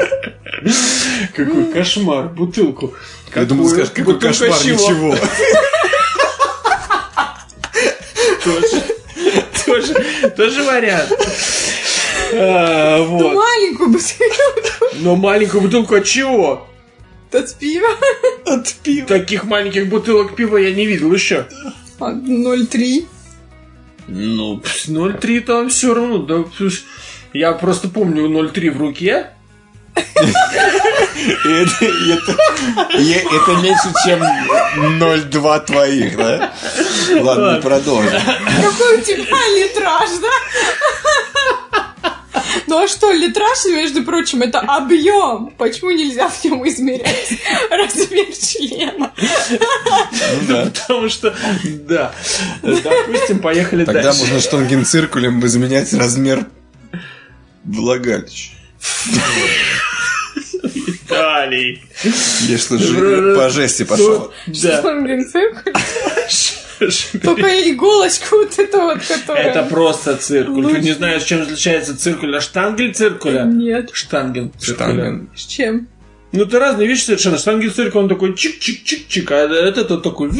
Какой кошмар. Бутылку. Я думал, скажешь, какой кошмар, чего? ничего. Тоже, тоже, тоже вариант. А, вот. Маленькую бутылку Но маленькую бутылку от чего? от пива. От пива. Таких маленьких бутылок пива я не видел еще. От 0,3. Ну, пс, 0,3 там все равно. Да, я просто помню 0,3 в руке. Это, это, это меньше, чем 0,2 твоих, да? Ладно, продолжим. Какой у тебя литраж, да? Ну а что, литраж, между прочим, это объем. Почему нельзя в нем измерять размер члена? Ну да. Потому что, да. Допустим, поехали Тогда дальше. можно штангенциркулем изменять размер влагалища. Виталий. Я что, жи- по жести пошел. Да. Штангенциркуль? Только иголочка вот эта вот, которая... Это просто циркуль. Ну, Ты не знаешь, чем отличается циркуль от штангель циркуля? Нет. Штанген циркуля. Штанген. С чем? Ну, это разные вещи совершенно. Штангель он такой чик-чик-чик-чик, а этот вот такой...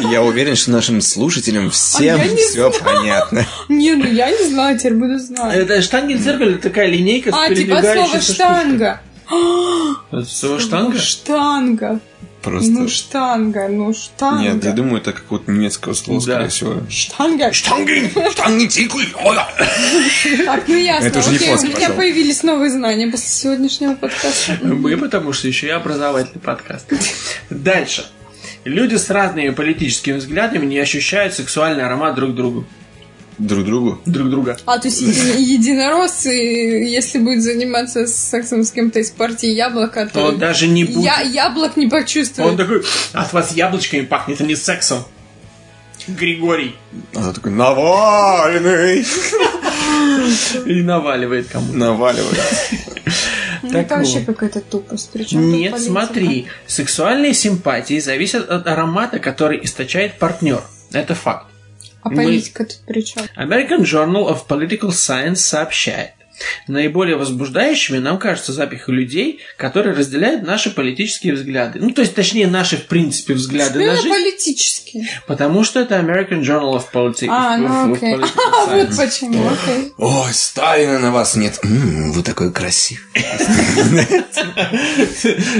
Я уверен, что нашим слушателям всем А я не все понятно. Не, ну я не знаю, теперь буду знать. Это штангель это такая линейка с А, типа от слова передвигающейся штанга. Это слово штанга? Штанга. Просто. Ну, штанга, ну, штанга. Нет, я думаю, это какого-то немецкого слова, Да. скорее всего. Штанга. Штанген, штангенциркуль. Так, ну ясно. Это уже Окей, у меня появились новые знания после сегодняшнего подкаста. Мы, потому что еще и образовательный подкаст. Дальше. Люди с разными политическими взглядами не ощущают сексуальный аромат друг другу. Друг другу. Друг друга. А, то есть еди- единорос, и если будет заниматься сексом с кем-то из партии яблока, то... Он даже не будет. Я яблок не почувствую. Он такой, от вас яблочками пахнет, а не сексом. Григорий. А такой, Навальный. И наваливает кому Наваливает. Ну, так это вообще какая-то тупость. Причем Нет, смотри. Сексуальные симпатии зависят от аромата, который источает партнер. Это факт. А Мы- политика тут при чем? American Journal of Political Science сообщает. Наиболее возбуждающими нам кажутся запахи людей, которые разделяют наши политические взгляды. Ну, то есть, точнее, наши, в принципе, взгляды на Именно жизнь. политически. Потому что это American Journal of Politics. А, ну of- окей. А, вот почему, окей. Ой, Сталина на вас нет. Вы такой красивый.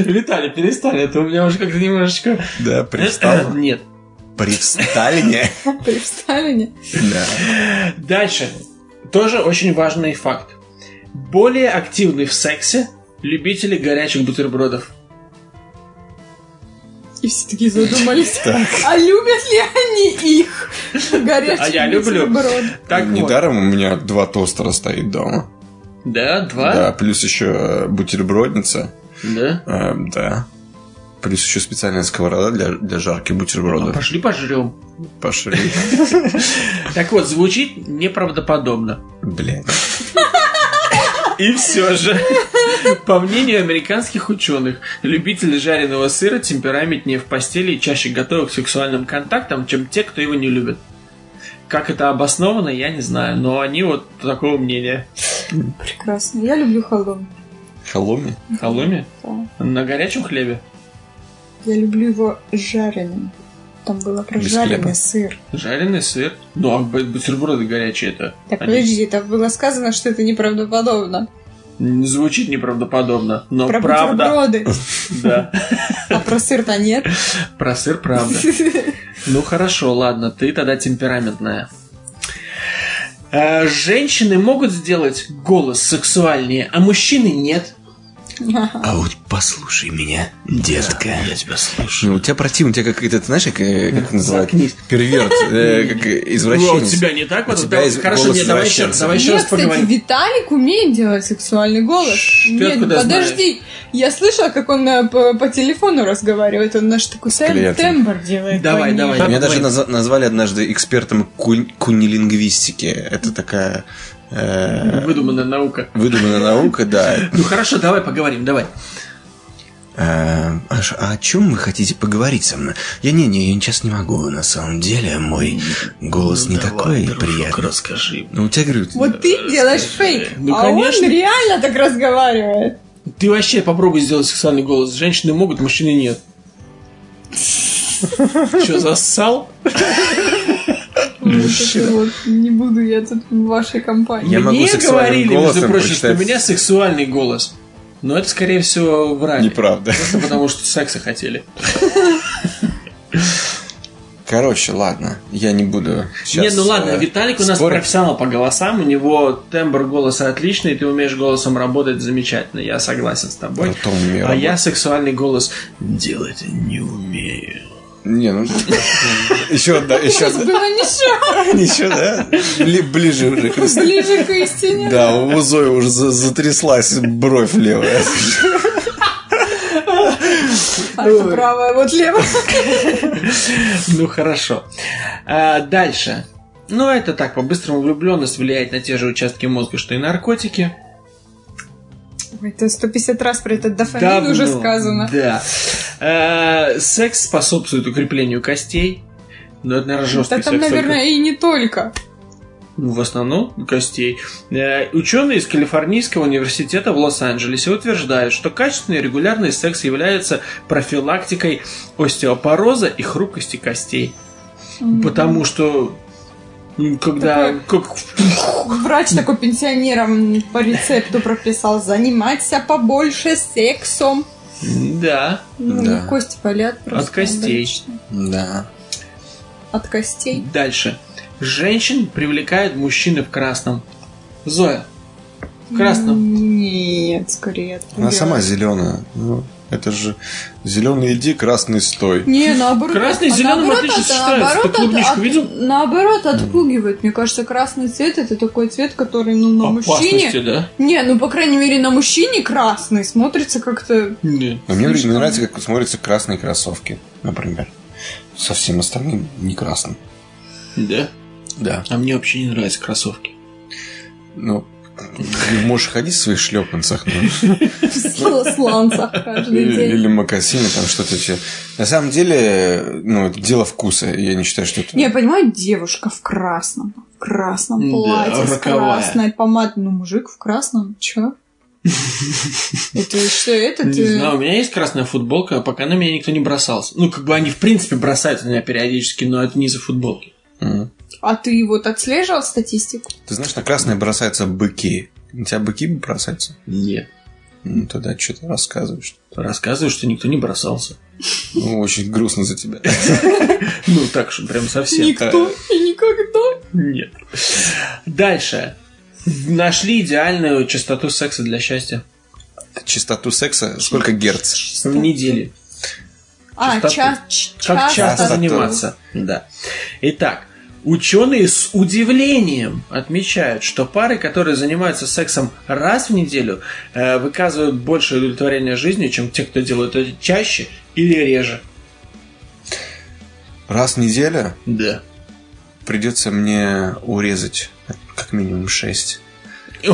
Виталий, перестань, это у меня уже как-то немножечко... Да, при Сталине. Нет. При Сталине. При Сталине. Да. Дальше. Тоже очень важный факт. Более активны в сексе любители горячих бутербродов. И все такие задумались. А любят ли они их? Горячие А я люблю. Так вот. Недаром у меня два тостера стоит дома. Да, два? Да, плюс еще э, бутербродница. Да. Э, Да. Плюс еще специальная сковорода для, для жарки Ну, бутербродов. пошли пожрем. Пошли. Так вот, звучит неправдоподобно. Блядь. И все же, по мнению американских ученых, любители жареного сыра темпераментнее в постели и чаще готовы к сексуальным контактам, чем те, кто его не любит. Как это обосновано, я не знаю, но они вот такого мнения. Прекрасно. Я люблю халлоум. Халоми? Халуми? Да. На горячем хлебе? Я люблю его жареным. Там было про Без жареный хлеба. сыр. Жареный сыр? Ну, а бу- бутерброды горячие это. Так, они- подожди, это было сказано, что это неправдоподобно. Звучит неправдоподобно, но про правда. бутерброды. Да. А про сыр-то нет. Про сыр правда. Ну хорошо, ладно, ты тогда темпераментная. Э, Женщины могут сделать голос сексуальнее, а мужчины нет. А вот послушай меня, детка. Я тебя слышу. Ну, у тебя противно, у тебя как это, знаешь, как, э, как называют? Заткнись. Перверт, э, как Ну, у извращенец. тебя не так? У Вот, тебя да, из- хорошо, голос нет, давай еще, давай еще Нет, раз кстати, поговорим. Виталик умеет делать сексуальный голос. Нет, подожди. Я слышала, как он э, по, по телефону разговаривает. Он наш такой тембр делает. Давай, давай. Меня даже назвали однажды экспертом кунилингвистики. Это такая э, Выдуманная наука. выдуманная наука, да. Ну хорошо, давай поговорим, давай. э, а, а о чем вы хотите поговорить со мной? Я не-не, я сейчас не могу. На самом деле мой голос не такой приятный. расскажи. Ну, у тебя, говорю, Вот ты делаешь фейк, Ну, а конечно. он реально так разговаривает. Ты вообще попробуй сделать сексуальный голос. Женщины могут, мужчины нет. Че, зассал? Вот, не буду я тут в вашей компании. Я могу Мне говорили, между прочим, что у меня сексуальный голос. Но это, скорее всего, врали. неправда. Просто потому, что секса хотели. Короче, ладно, я не буду сейчас... Нет, ну ладно, э, Виталик у нас спорить. профессионал по голосам, у него тембр голоса отличный, ты умеешь голосом работать замечательно, я согласен с тобой. Умею а я сексуальный голос делать не умею. Не, ну... Еще, да, еще, Было ничего, еще, да? Бли- Ближе уже к истине. ближе к истине. Да, у Зои уже за- затряслась бровь левая. А это правая, вот левая. Ну хорошо. А, дальше. Ну, это так, по-быстрому влюбленность влияет на те же участки мозга, что и наркотики. Ой, это 150 раз про этот дофамин уже сказано. Да. А, секс способствует укреплению костей. Но это, наверное, жесткий Да там, секс. только. наверное, и не только. Ну, в основном костей. Э, Ученые из Калифорнийского университета в Лос-Анджелесе утверждают, что качественный и регулярный секс является профилактикой остеопороза и хрупкости костей. Потому что когда как Врач такой пенсионерам по рецепту прописал заниматься побольше сексом. да Ну, Да. кости болят просто. От костей. обычно. Да. От костей. дальше женщин привлекают мужчины в красном Зоя в красном Нет, скорее от Она сама зеленая. Ну, это же зеленый иди, красный стой. Не, наоборот. Красный с а зелёным наоборот, отлично от- сочетается. наоборот, Ты клубничку от- видел? Наоборот, отпугивает. Мне кажется, красный цвет это такой цвет, который, ну, на опасности мужчине. да Не, ну, по крайней мере, на мужчине красный смотрится как-то. Нет. Но мне Слишком. нравится, как смотрятся красные кроссовки, например. Со всем остальным не красным. да Да. а мне вообще не нравятся кроссовки Ну, можешь ходить в своих шлепанцах, В сланцах каждый день. или мокасины, там что-то еще. На самом деле, ну, это дело вкуса. Я не считаю, что это... Не, понимаю, девушка в красном. В красном Да, платье, с красной помадой. Ну, мужик в красном, чё? Это что, это Не ты... знаю, у меня есть красная футболка, пока на меня никто не бросался. Ну, как бы они, в принципе, бросаются на меня периодически, но это не из-за футболки. А ты вот отслеживал статистику? Ты знаешь, на красное бросаются быки. У тебя быки бросаются? Нет. Ну, тогда что ты рассказываешь? Рассказываю, что никто не бросался. Ну, очень грустно за тебя. Ну, так что прям совсем. Никто и никогда. Нет. Дальше. Нашли идеальную частоту секса для счастья. Частоту секса сколько герц? В неделе. А, Частоту. ча- ч- Как часто часто. заниматься. Да. Итак, ученые с удивлением отмечают, что пары, которые занимаются сексом раз в неделю, э, выказывают больше удовлетворения жизнью, чем те, кто делают это чаще или реже. Раз в неделю Да. придется мне урезать как минимум 6.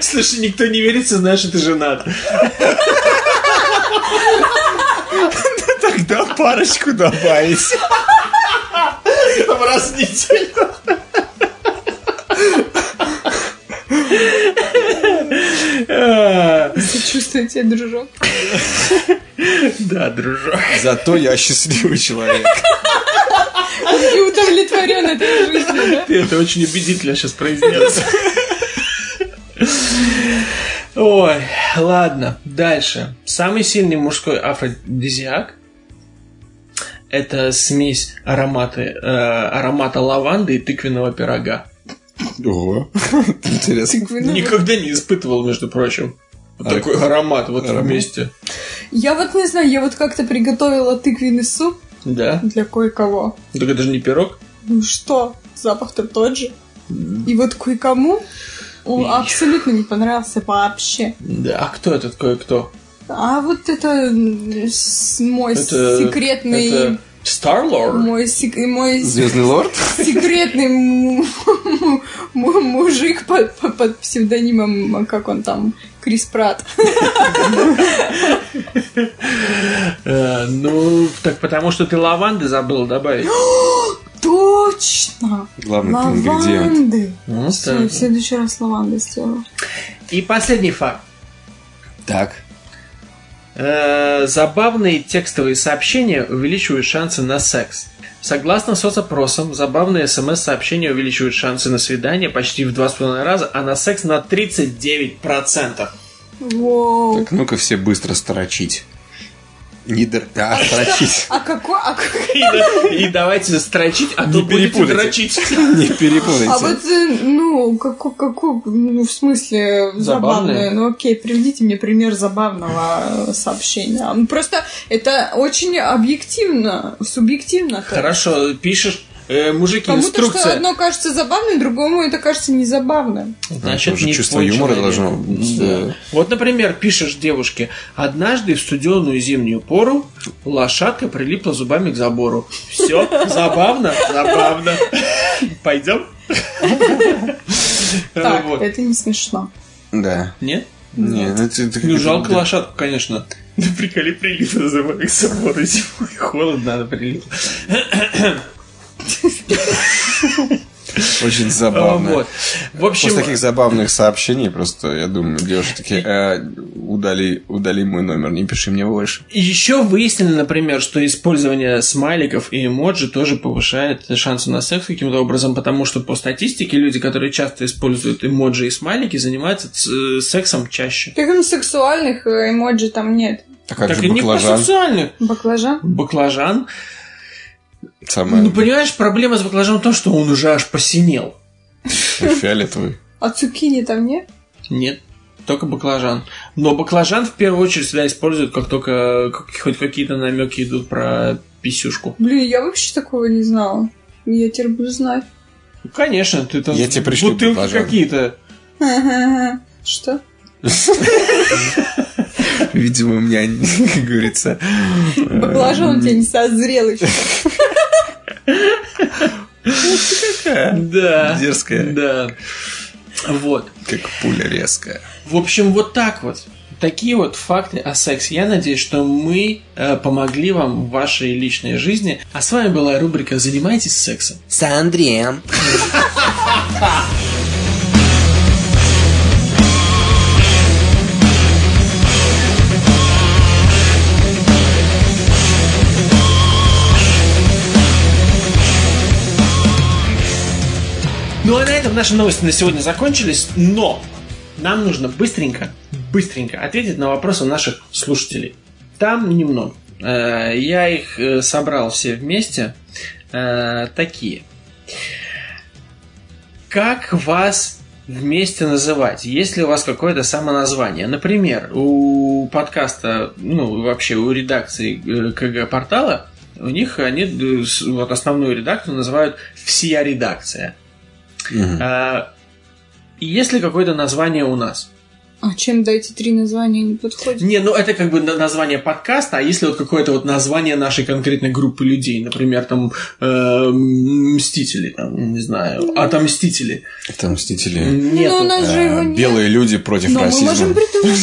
Слушай, никто не верится, знаешь, ты женат. Тогда парочку добавить. Там раз в неделю. Сочувствую тебе, дружок. Да, дружок. Зато я счастливый человек. И удовлетворен этой жизнью, да? Ты это очень убедительно сейчас произнес. Ой, ладно, дальше. Самый сильный мужской афродизиак это смесь ароматы, э, аромата лаванды и тыквенного пирога. Ого. Интересно. Никогда не испытывал, между прочим. Вот А- такой аромат вот аромат? вместе. Я вот не знаю, я вот как-то приготовила тыквенный суп Да? для кое-кого. Так это же не пирог. Ну что, запах-то тот же. И вот кое-кому он абсолютно не понравился вообще. Да, а кто этот кое-кто? А вот это мой Это- секретный... Это Старлорд? Мой, сек- мой Звездный лорд? секретный мужик под, под- псевдонимом, как он там, Крис Пратт. Э, Ну, так потому что ты лаванды забыл добавить. Точно! Главный. Лаванды. Ну, Все, в следующий раз лаванды сделаю. И последний факт. Так. Э, Забавные текстовые сообщения увеличивают шансы на секс. Согласно соцопросам, забавные смс-сообщения увеличивают шансы на свидание почти в 2,5 раза, а на секс на 39%. Воу. Так, ну-ка все быстро строчить. Не др... А, строчить. А какой... А, как- И, и давайте строчить, а то Не будете перепутайте. дрочить. Не перепутайте. а вот, э, ну, какой, какой, ну, в смысле, Забавное? забавное. Ну, окей, приведите мне пример забавного сообщения. Ну, Просто это очень объективно, субъективно. Хорошо, пишешь, э, мужики, Кому-то что инструкция. одно кажется забавным, другому это кажется незабавным. Значит, уже не чувство юмора человек. должно быть, да. Вот, например, пишешь девушке, однажды в студеную зимнюю пору лошадка прилипла зубами к забору. Все, забавно, забавно. Пойдем? Так, Вот. это не смешно. Да. Нет? Не, ну, это- это- Ну, жалко да. лошадку, конечно. Ну, приколи, прилипла зубами к забору зимой. Холодно, она прилипла. Очень забавно. Вот. В общем, После таких забавных сообщений просто, я думаю, девушки такие, «Э, удали, удали мой номер, не пиши мне больше. Еще выяснили, например, что использование смайликов и эмоджи тоже повышает шансы на секс каким-то образом, потому что по статистике люди, которые часто используют эмоджи и смайлики, занимаются сексом чаще. Так ну, сексуальных э, эмоджи там нет. А как так же и не по баклажан? сексуальных. Баклажан? Баклажан. Самое Ну, понимаешь, проблема с баклажаном в том, что он уже аж посинел. фиолетовый. А цукини там нет? Нет, только баклажан. Но баклажан в первую очередь всегда используют, как только как- хоть какие-то намеки идут про писюшку. Блин, я вообще такого не знала. Я теперь буду знать. Ну, Конечно, ты там Я тебе пришлю бутылки баклажан. какие-то. Что? Видимо, у меня, как говорится... Баклажан у тебя не созрел еще. Да. Дерзкая, Да. Вот. как пуля резкая. В общем, вот так вот. Такие вот факты о сексе. Я надеюсь, что мы э, помогли вам в вашей личной жизни. А с вами была рубрика «Занимайтесь сексом». С Андреем. наши новости на сегодня закончились, но нам нужно быстренько, быстренько ответить на вопросы наших слушателей. Там немного. Э, Я их э, собрал все вместе. Э, Такие. Как вас вместе называть? Есть ли у вас какое-то самоназвание? Например, у подкаста, ну, вообще у редакции КГ-портала, у них они вот основную редакцию называют «Всея редакция». А, есть ли какое-то название у нас? А чем дайте три названия не подходит? Не, ну это как бы на- название подкаста, а если вот какое-то вот название нашей конкретной группы людей, например, там э, Мстители, там, не знаю, Отомстители. Это Мстители. Нету. Ну, у нас же Э, его нет. Белые люди против Но мы расизма. можем придумать.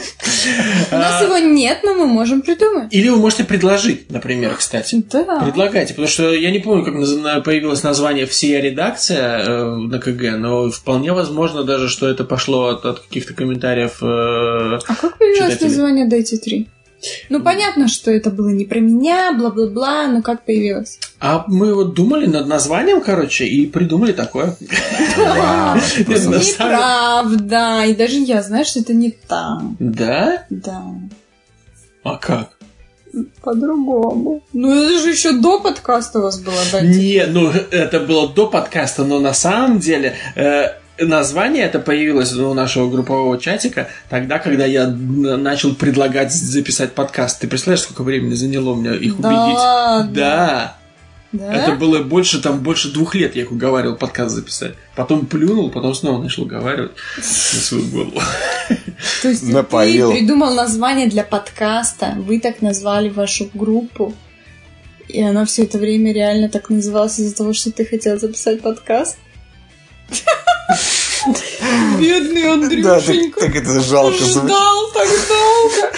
У нас его нет, но мы можем придумать. Или вы можете предложить, например, кстати. Да. Предлагайте, потому что я не помню, как появилось название «Всея редакция» э, на КГ, но вполне возможно даже, что это пошло от каких-то комментариев. э, А как появилось Читатели. название «Дайте три»? Ну, понятно, что это было не про меня, бла-бла-бла, но как появилось? А мы вот думали над названием, короче, и придумали такое. Неправда. И даже я знаю, что это не там. Да? Да. А как? По-другому. Ну, это же еще до подкаста у вас было, «Дайте Не, ну это было до подкаста, но на самом деле э, название это появилось у нашего группового чатика тогда, когда я начал предлагать записать подкаст. Ты представляешь, сколько времени заняло мне их Да убедить? Да. Да? Это было больше, там, больше двух лет я их уговаривал подкаст записать. Потом плюнул, потом снова начал уговаривать на свою голову. То есть Напоил. ты придумал название для подкаста, вы так назвали вашу группу, и она все это время реально так называлась из-за того, что ты хотел записать подкаст? Бедный Да, так, Андрюшенька. так это жалко. Ждал так долго.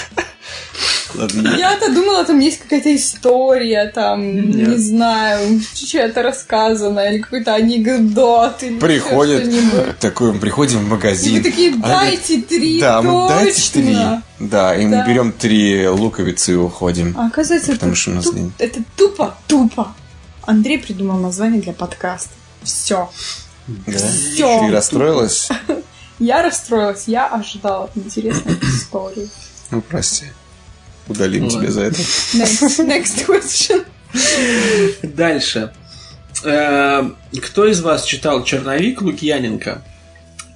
Я-то думала, там есть какая-то история, там, Нет. не знаю, чья-то рассказанная, или какой-то анекдот, или Приходит, такой, мы приходим в И магазин. вы такие, дайте три, Да, мы дайте три. Да, и мы Да. берем три луковицы и уходим. А оказывается, Потому это, что у нас туп- это тупо, тупо. Андрей придумал название для подкаста. Все. Да? Всё. И расстроилась? Я расстроилась, я ожидала интересной истории. Ну, прости. Удалим Ладно. тебя за это. Next, next question. Дальше. Э, Кто из вас читал «Черновик» Лукьяненко?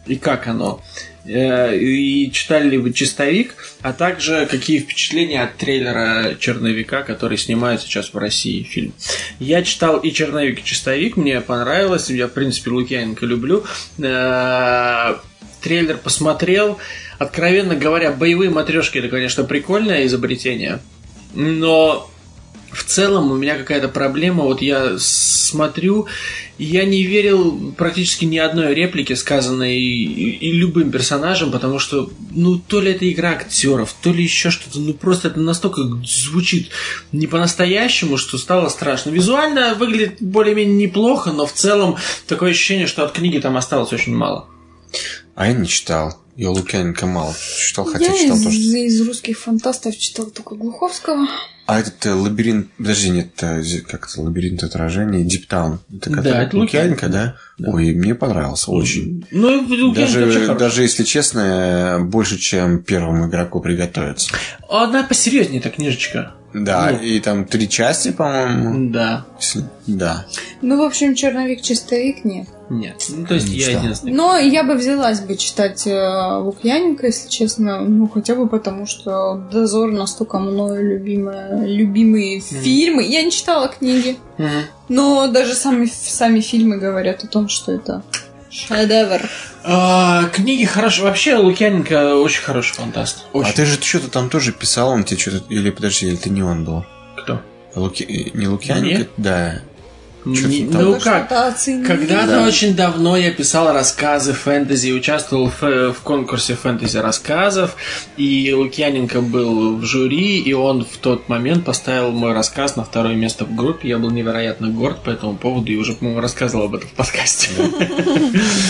И как оно? Э, И читали ли вы «Чистовик», а также какие впечатления от трейлера «Черновика», который снимают сейчас в России фильм? Я читал и «Черновик», и «Чистовик», мне понравилось, я, в принципе, Лукьяненко люблю. Э, Трейлер посмотрел. Откровенно говоря, боевые матрешки это, конечно, прикольное изобретение. Но в целом у меня какая-то проблема. Вот я смотрю, я не верил практически ни одной реплике, сказанной и, и любым персонажем, потому что, ну, то ли это игра актеров, то ли еще что-то, ну, просто это настолько звучит не по-настоящему, что стало страшно. Визуально выглядит более-менее неплохо, но в целом такое ощущение, что от книги там осталось очень мало. А я не читал. Я Лукьяненко мало читал, хотя я читал из, тоже. из русских фантастов читала только Глуховского. А этот э, лабиринт... Подожди, нет, э, как это, лабиринт отражений, Диптаун. Это Да, это Лукьяненко, да? Ой, мне понравился очень. Ну, Даже, даже если честно, больше, чем первому игроку приготовиться. Одна посерьезнее эта книжечка. Да, Ну. и там три части, по-моему. Да. Да. Ну, в общем, черновик-чистовик нет. Нет. Ну, то есть Не я читал. единственный. Но я бы взялась бы читать э, Лукьяненко, если честно, ну хотя бы потому, что Дозор настолько мною любимая, любимые фильмы. Я не читала книги, Мгм. но даже сами, сами фильмы говорят о том, что это шедевр. А, книги хорошие. Вообще, Лукьяненко очень хороший фантаст. Очень. А ты же что-то там тоже писал, он тебе что-то... Или подожди, или это не он был? Кто? Луки... Не Лукьяненко? Мне? Да. Не- ну как? Когда-то Да. очень давно я писал рассказы фэнтези, участвовал в, э, в конкурсе фэнтези рассказов, и Лукьяненко был в жюри, и он в тот момент поставил мой рассказ на второе место в группе. Я был невероятно горд по этому поводу и уже, по-моему, рассказывал об этом в подкасте.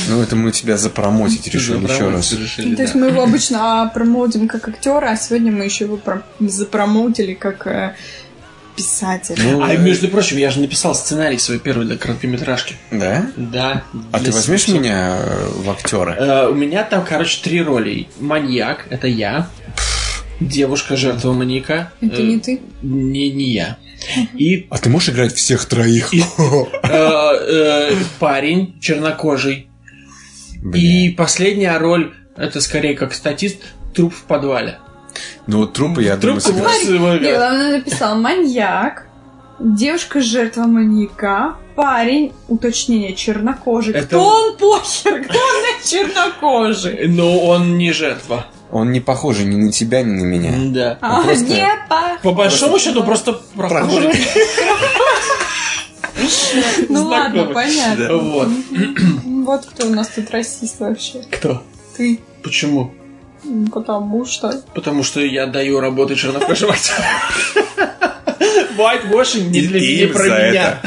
Ну, это мы тебя запромотить решили еще раз. Ну, То есть мы его обычно а, промоутим как актера, а сегодня мы еще его про- запромоутили как писателя. Ну, А э, между прочим, я же написал сценарий свой первый для короткометражки. Да? Да. А ты возьмешь 700. меня э, в актеры? Э, У меня там, короче, три роли. Маньяк, это я. Девушка, жертва маньяка. Это э, не ты? Не, не я. И А ты можешь играть всех троих? И- э, э, парень чернокожий. И последняя роль, это скорее как статист, труп в подвале. Ну, вот трупы, я думаю, Труп сыграть. с- э, Не, главное написал маньяк, девушка жертва маньяка, парень, уточнение, чернокожий. Это- Кто он похер? Главное, чернокожий. Но он не жертва. Он не похож ни на тебя, ни на меня. Да. А, просто- не похож. По большому счету просто прохожий. Ну ладно, понятно. Вот. Вот кто у нас тут расист вообще. Кто? Ты. Почему? Потому что... Потому что я даю работы чернокожим актерам. Whitewashing не для не про меня.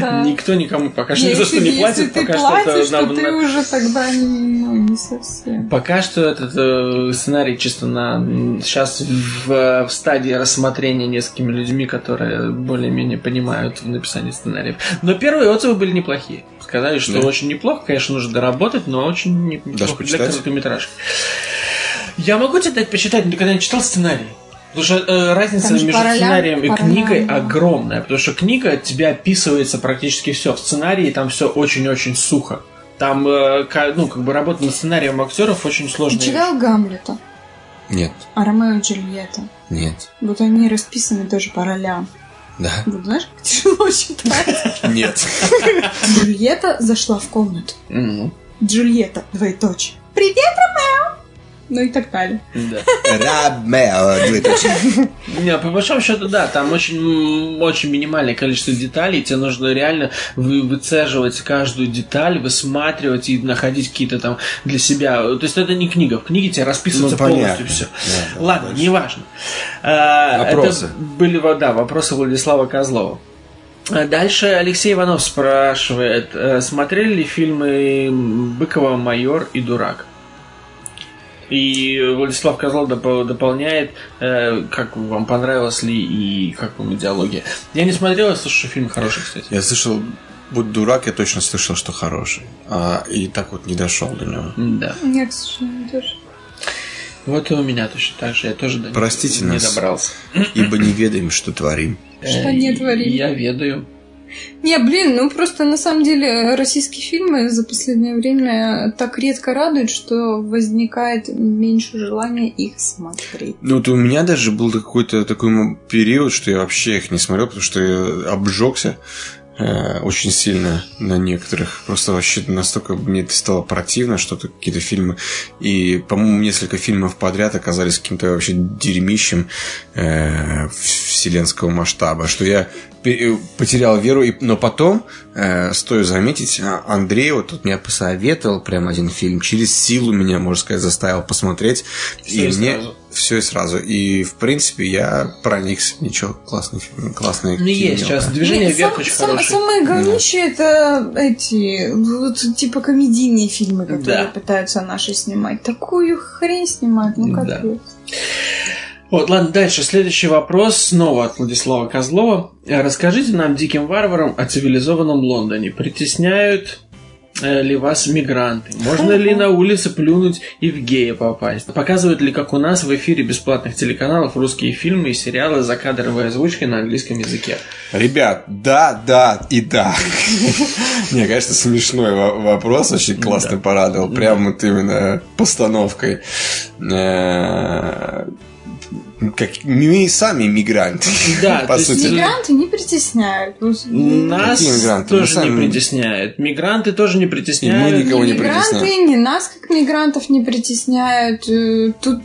Да. Никто никому пока что ни за что не платит, Если ты пока что это платишь, то ты уже тогда не, ну, не совсем. Пока что этот э, сценарий чисто на сейчас в, в стадии рассмотрения несколькими людьми, которые более-менее понимают в написании сценариев. Но первые отзывы были неплохие. Сказали, что Да. очень неплохо, конечно, нужно доработать, но очень не- неплохо для короткометражки. Я могу тебе дать почитать, но когда не читал сценарий. Потому что э, разница Там между по ролям- сценарием и по книгой огромная. Потому что книга тебе описывается практически все. В сценарии там все очень-очень сухо. Там, э, ну, как бы работа над сценарием актеров очень Ты сложная. читал Гамлета? Нет, А Ромео и Джульетта? нет, Вот они расписаны тоже по ролям. Да, Вот знаешь, как тяжело читать. нет. Джульетта зашла в комнату. Мгм. Джульетта, двоеточие. Привет, Ромео! Ну и так далее. Да. Ромео. Не, по большому счету, да, там очень, очень минимальное количество деталей, тебе нужно реально вы, выцеживать каждую деталь, высматривать и находить какие-то там для себя. То есть это не книга, в книге тебе расписывается Ну, полностью все. Да, да, Ладно, дальше. неважно. А, Вопросы. Это были, да, вопросы Владислава Козлова. А Дальше Алексей Иванов спрашивает, э, смотрели ли фильмы Быкова «Майор» и «Дурак»? И Владислав Козлов доп- дополняет, э, как вам понравилось ли и как вам идеология. Я не смотрел, я слышу, что фильм хороший, кстати. Я слышал, будь дурак, я точно слышал, что хороший. А, и так вот не дошел до него. Да. Нет, к сожалению, тоже. Вот и у меня точно так же. Я тоже до Простите не нас. добрался. Ибо не ведаем, что творим. Что Э, не творим. Я ведаю. Не, блин, ну просто на самом деле российские фильмы за последнее время так редко радуют, что возникает меньше желания их смотреть. Ну, вот у меня даже был какой-то такой период, что я вообще их не смотрел, потому что я обжегся э, очень сильно на некоторых. Просто вообще настолько мне это стало противно, что-то какие-то фильмы. И, по-моему, несколько фильмов подряд оказались каким-то вообще дерьмищем э, вселенского масштаба, что я потерял веру, и- но потом, э, стоит заметить, а, Андрей вот тут меня посоветовал прям один фильм, через силу меня, можно сказать, заставил посмотреть. Всё и мне сразу. все и сразу. И, в принципе, я проникся. Ничего, классный фильм, классный Ну, есть сейчас движение Не, вверх сам- очень сам- хорошее. Самые говнище это эти, вот, типа комедийные фильмы, которые Да. пытаются наши снимать. Такую хрень снимают, ну как Да. Вот, ладно, дальше. Следующий вопрос снова от Владислава Козлова. Э, Расскажите нам, диким варварам, о цивилизованном Лондоне. Притесняют э, ли вас мигранты? Можно ли на улице плюнуть и в гея попасть? Показывают ли, как у нас в эфире бесплатных телеканалов русские фильмы и сериалы с закадровой озвучкой на английском языке? Ребят, да, да и да. Не, конечно, смешной во- вопрос, очень классно порадовал. Прям вот именно постановкой. Как мы сами мигранты. Да, по то есть сути. Мигранты не притесняют. Ну, Нас Какие мигранты? Мы тоже сами- не притесняют. Мигранты тоже не притесняют. И мы никого не мигранты, притесняют. ни нас как мигрантов не притесняют. Э, Тут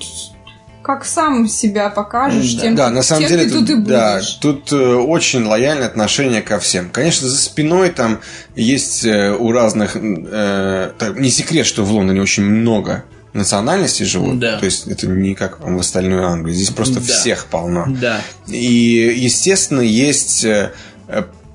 как сам себя покажешь, Да. тем, Да, на самом тем деле ты тут, тут и да, будешь. тут э, очень лояльное отношение ко всем. Конечно, за спиной там есть э, у разных... э, так, не секрет, что в Лондоне очень много национальностей живут. Да. То есть это не как в остальной Англии. Здесь просто Да. всех полно. Да. И, естественно, есть э,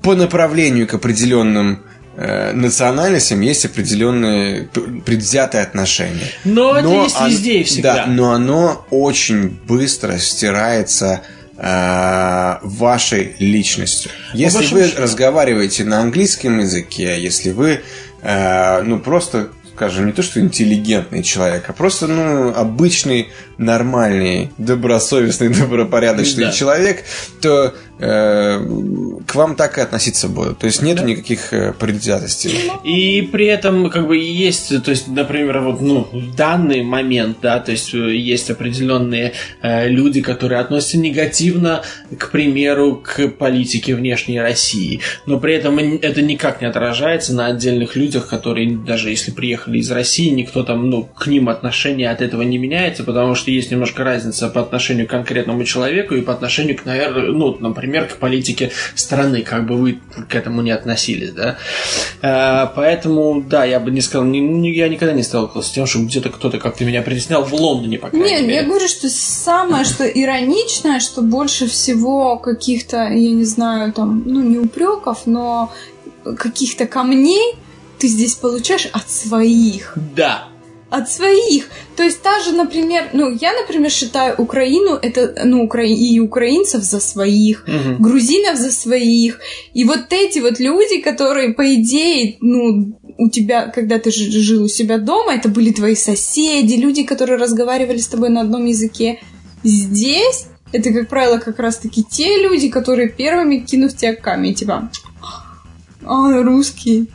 по направлению к определенным э, национальностям есть определенные предвзятые отношения. Но это есть он- везде и всегда. Да, но оно очень быстро стирается э, вашей личностью. Если вы разговариваете на английском языке, если вы, э, ну, просто скажем, не то, что интеллигентный человек, а просто, ну, обычный, нормальный, добросовестный, добропорядочный Да. человек, то к вам так и относиться будут. То есть нет никаких э, предвзятостей. И при этом, как бы, и есть, то есть, например, вот, ну, в данный момент, да, то есть, э, есть определенные э, люди, которые относятся негативно, к примеру, к политике внешней России, но при этом это никак не отражается на отдельных людях, которые, даже если приехали из России, никто там, ну, к ним отношение от этого не меняется, потому что есть немножко разница по отношению к конкретному человеку и по отношению к, наверное, ну, например, к политике страны, как бы вы к этому не относились, да. Э, Поэтому, да, я бы не сказал, не- не- я никогда не сталкивался с тем, что где-то кто-то как-то меня притеснял в Лондоне, по крайней Нет, мере. я говорю, что самое, что ироничное, что больше всего каких-то, я не знаю, там, ну, не упреков, но каких-то камней ты здесь получаешь от своих. Да, От своих. То есть та же, например, ну, я, например, считаю Украину, это, ну, укра... и украинцев за своих, Мгм. грузинов за своих. И вот эти вот люди, которые, по идее, ну, у тебя, когда ты жил у себя дома, это были твои соседи, люди, которые разговаривали с тобой на одном языке. Здесь это, как правило, как раз-таки те люди, которые первыми кинут в тебя камень, типа, а, русский,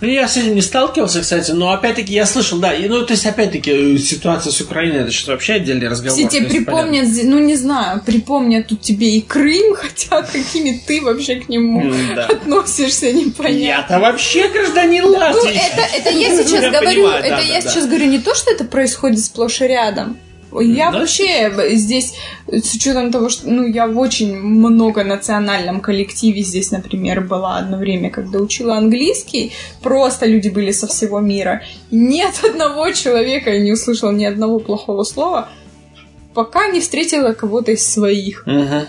я с этим не сталкивался, кстати, но опять-таки я слышал, да, и, ну, то есть, опять-таки, ситуация с Украиной, это что вообще отдельный разговор. Все тебе есть, понятно. припомнят, ну не знаю, припомнят тут тебе и Крым, хотя какими ты вообще к нему М-да. относишься, непонятно. Я-то вообще гражданин Ну, Латвии. это, это я сейчас Я говорю, понимаю, это да, я да, сейчас говорю не то, что это происходит сплошь и рядом. Я Да. вообще здесь, с учетом того, что ну, я в очень многонациональном коллективе здесь, например, была одно время, когда учила английский, просто люди были со всего мира. Ни от одного человека я не услышала ни одного плохого слова, пока не встретила кого-то из своих. Мгм.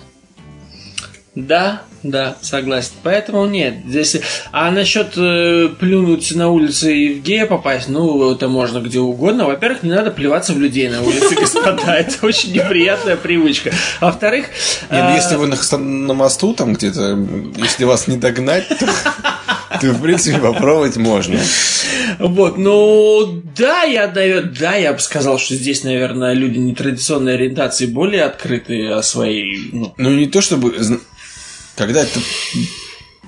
Да, да, согласен. Поэтому нет, здесь... А насчет э, плюнуть на улице и в гея попасть, ну, это можно где угодно. Во-первых, не надо плеваться в людей на улице, господа. Это очень неприятная привычка. Во-вторых... Ну, э, если вы на, мосту там где-то, если вас не догнать, то, то, в принципе, попробовать можно. Вот, ну, да, я, да, я бы сказал, что здесь, наверное, люди нетрадиционной ориентации более открыты о своей... Ну, Ну, не то чтобы... Когда это,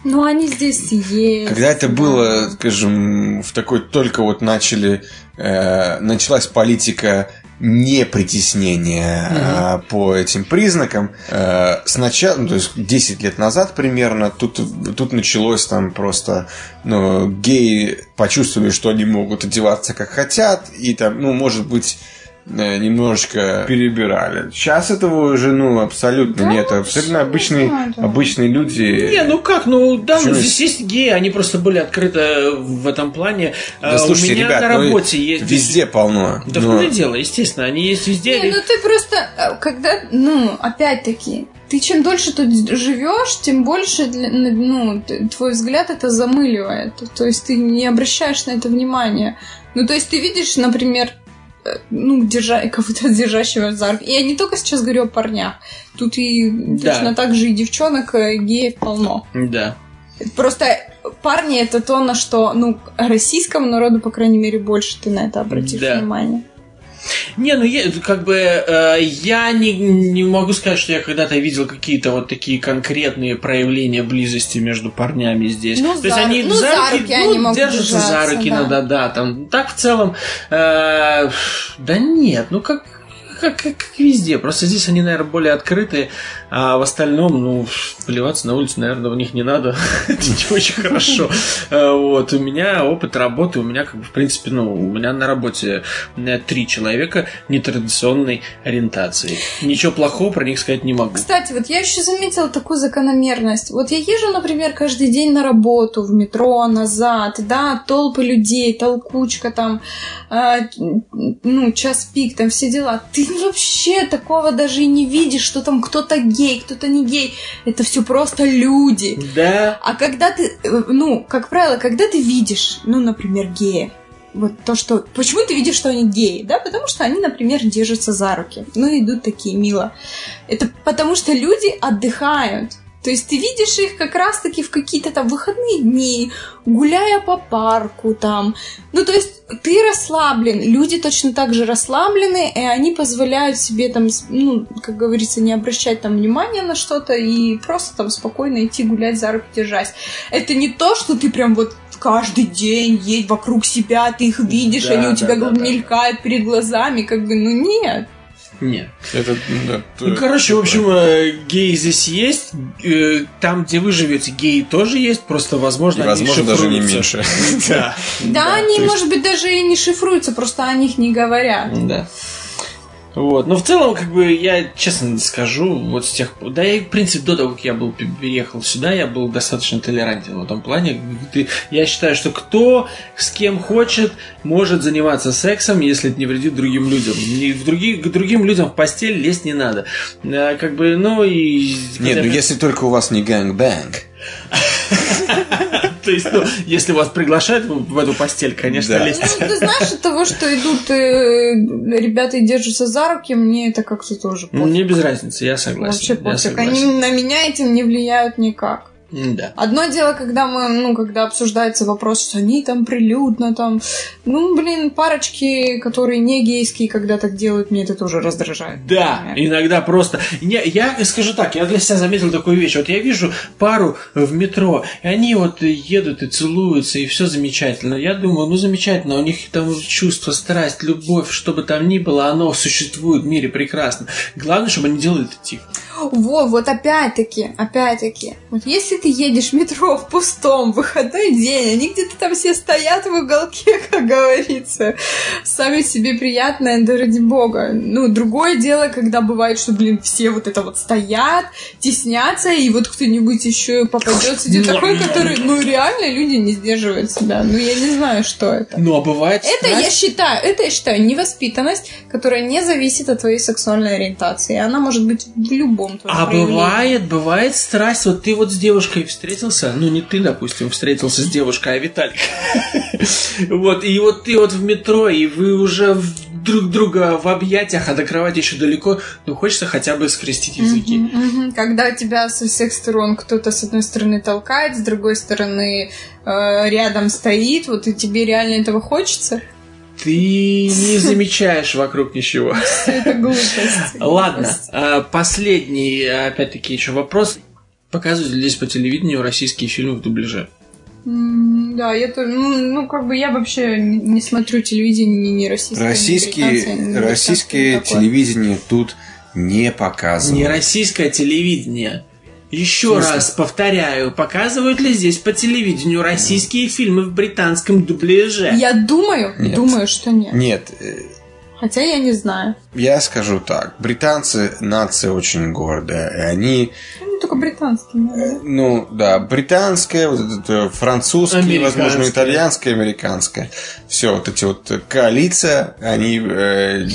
Ну, они здесь есть. когда это было, скажем, в такой только вот начали... э, началась политика не притеснения а, по этим признакам. Э, сначала, ну, то есть 10 лет назад примерно, тут, тут началось там просто, ну, геи почувствовали, что они могут одеваться как хотят, и там, ну, может быть, э, немножечко перебирали. Сейчас этого уже, ну, абсолютно Да, нет. Абсолютно всё, обычные, да. обычные люди. Не, ну как, ну да, Почему ну, здесь есть геи, они просто были открыты в этом плане. Да, А, слушайте, У меня ребят, на ну, работе есть... везде полно. Да Но- в том дело, естественно, они есть везде. Не, ну ты просто, э, когда, ну, опять-таки, ты чем дольше тут живешь, тем больше, ну, твой взгляд это замыливает. То есть ты не обращаешь на это внимания. Ну, то есть ты видишь, например, э, ну, держа, кого-то держащего за руку. И я не только сейчас говорю о парнях. Тут и Да. точно так же и девчонок, э, геев полно. Да. Просто парни это то, на что, ну, российскому народу, по крайней мере, больше ты на это обратишь Да. внимание. Не, ну я, как бы э, я не, не могу сказать, что я когда-то видел какие-то вот такие конкретные проявления близости между парнями здесь. Ну, То есть за- они ну, за руки ну, они держатся за руки да. иногда, да, там. Так в целом, э, да нет, ну как как, как, как везде. Просто здесь они, наверное, более открытые, а в остальном, ну, плеваться на улицу, наверное, в них не надо. Это не очень хорошо. Э, Вот. У меня опыт работы, у меня, как бы, в принципе, ну, у меня на работе три человека нетрадиционной ориентации. Ничего плохого про них сказать не могу. Кстати, вот я еще заметила такую закономерность. Вот я езжу, например, каждый день на работу, в метро, назад, да, толпы людей, толкучка там, ну, час пик, там все дела. Ты вообще такого даже и не видишь, что там кто-то гей, кто-то не гей. Это все просто люди. Да, А когда ты, э, ну, как правило, когда ты видишь, ну, например, гея, вот то, что... Почему ты видишь, что они геи? Да, потому что они, например, держатся за руки. Ну, идут такие мило. Это потому что люди отдыхают. То есть ты видишь их как раз-таки в какие-то там выходные дни, гуляя по парку там. Ну, то есть ты расслаблен, люди точно так же расслаблены, и они позволяют себе там, ну, как говорится, не обращать там внимания на что-то и просто там спокойно идти гулять за руки держась. Это не то, что ты прям вот каждый день едь вокруг себя, ты их видишь, Да, они у да, тебя да, да. мелькают перед глазами, как бы, ну нет. Нет. Это, да, Ну, короче, в общем, э, геи здесь есть. э, Там, где вы живете, геи тоже есть. Просто, возможно, И, они возможно, даже не шифруются. меньше. Да. Да, они, может быть, даже и не шифруются, просто о них не говорят. Да. Вот. Но в целом, как бы, я честно скажу, вот с тех. Да, я, в принципе, до того, как я был переехал сюда, я был достаточно толерантен в этом плане. Ты- я считаю, что кто с кем хочет, может заниматься сексом, если это не вредит другим людям. Ни- в других, к другим людям в постель лезть не надо. А, Как бы, ну и... Нет, ну если только у вас не гэнгбэнг. То есть, ну, если вас приглашают в эту постель, конечно, лезть. Ну, ты знаешь, от того, что идут э, ребята и держатся за руки, мне это как-то тоже. Мне без разницы, я согласен. Вообще пофиг. Они на меня этим не влияют никак. Да. Одно дело, когда мы, ну, когда обсуждается вопрос, что они там прилюдно там, ну, блин, парочки, которые не гейские, когда так делают, мне это тоже раздражает. Да, например. иногда просто... Не, я скажу так, я для себя заметил такую вещь. Вот я вижу пару в метро, и они вот едут и целуются, и все замечательно. Я думаю, ну замечательно, у них там чувство, страсть, любовь, что бы там ни было, оно существует в мире прекрасно. Главное, чтобы они делали это тихо. Вот, вот опять-таки, опять-таки. Вот если ты едешь в метро в пустом выходной день, они где-то там все стоят в уголке, как говорится, сами себе приятное, да ради бога. Ну, другое дело, когда бывает, что, блин, все вот это вот стоят, теснятся, и вот кто-нибудь еще попадется, где такой, который, ну, реально люди не сдерживают себя. Ну, я не знаю, что это. Ну, а бывает Это я страсть- считаю, это я считаю невоспитанность, которая не зависит от твоей сексуальной ориентации. Она может быть в любом твоем А бывает, бывает страсть. Вот ты вот с девушкой встретился, ну не ты, допустим, встретился с девушкой, а Виталик. Вот, и вот ты вот в метро, и вы уже друг друга в объятиях, а до кровати еще далеко, ну хочется хотя бы скрестить языки. Когда тебя со всех сторон кто-то с одной стороны толкает, с другой стороны э, рядом стоит, вот и тебе реально этого хочется, Ты не замечаешь вокруг ничего. Это глупость. Ладно, а, последний, опять-таки, еще вопрос. Показывают ли здесь по телевидению российские фильмы в дубляже? Да, я тоже, ну, ну, как бы я вообще не не смотрю телевидение ни, ни российское, Российские, ни российское телевидение тут не показывают. Не российское телевидение. Еще раз повторяю, показывают ли здесь по телевидению российские фильмы в британском дубляже? Я думаю, Нет. думаю, что нет. Нет, э, Хотя я не знаю. я скажу так. Британцы нация очень гордая. И они, Ну, только британский, наверное. ну да, британская, вот это, э, французская, возможно, итальянская, американская. Все, вот эти вот э, коалиция, они э,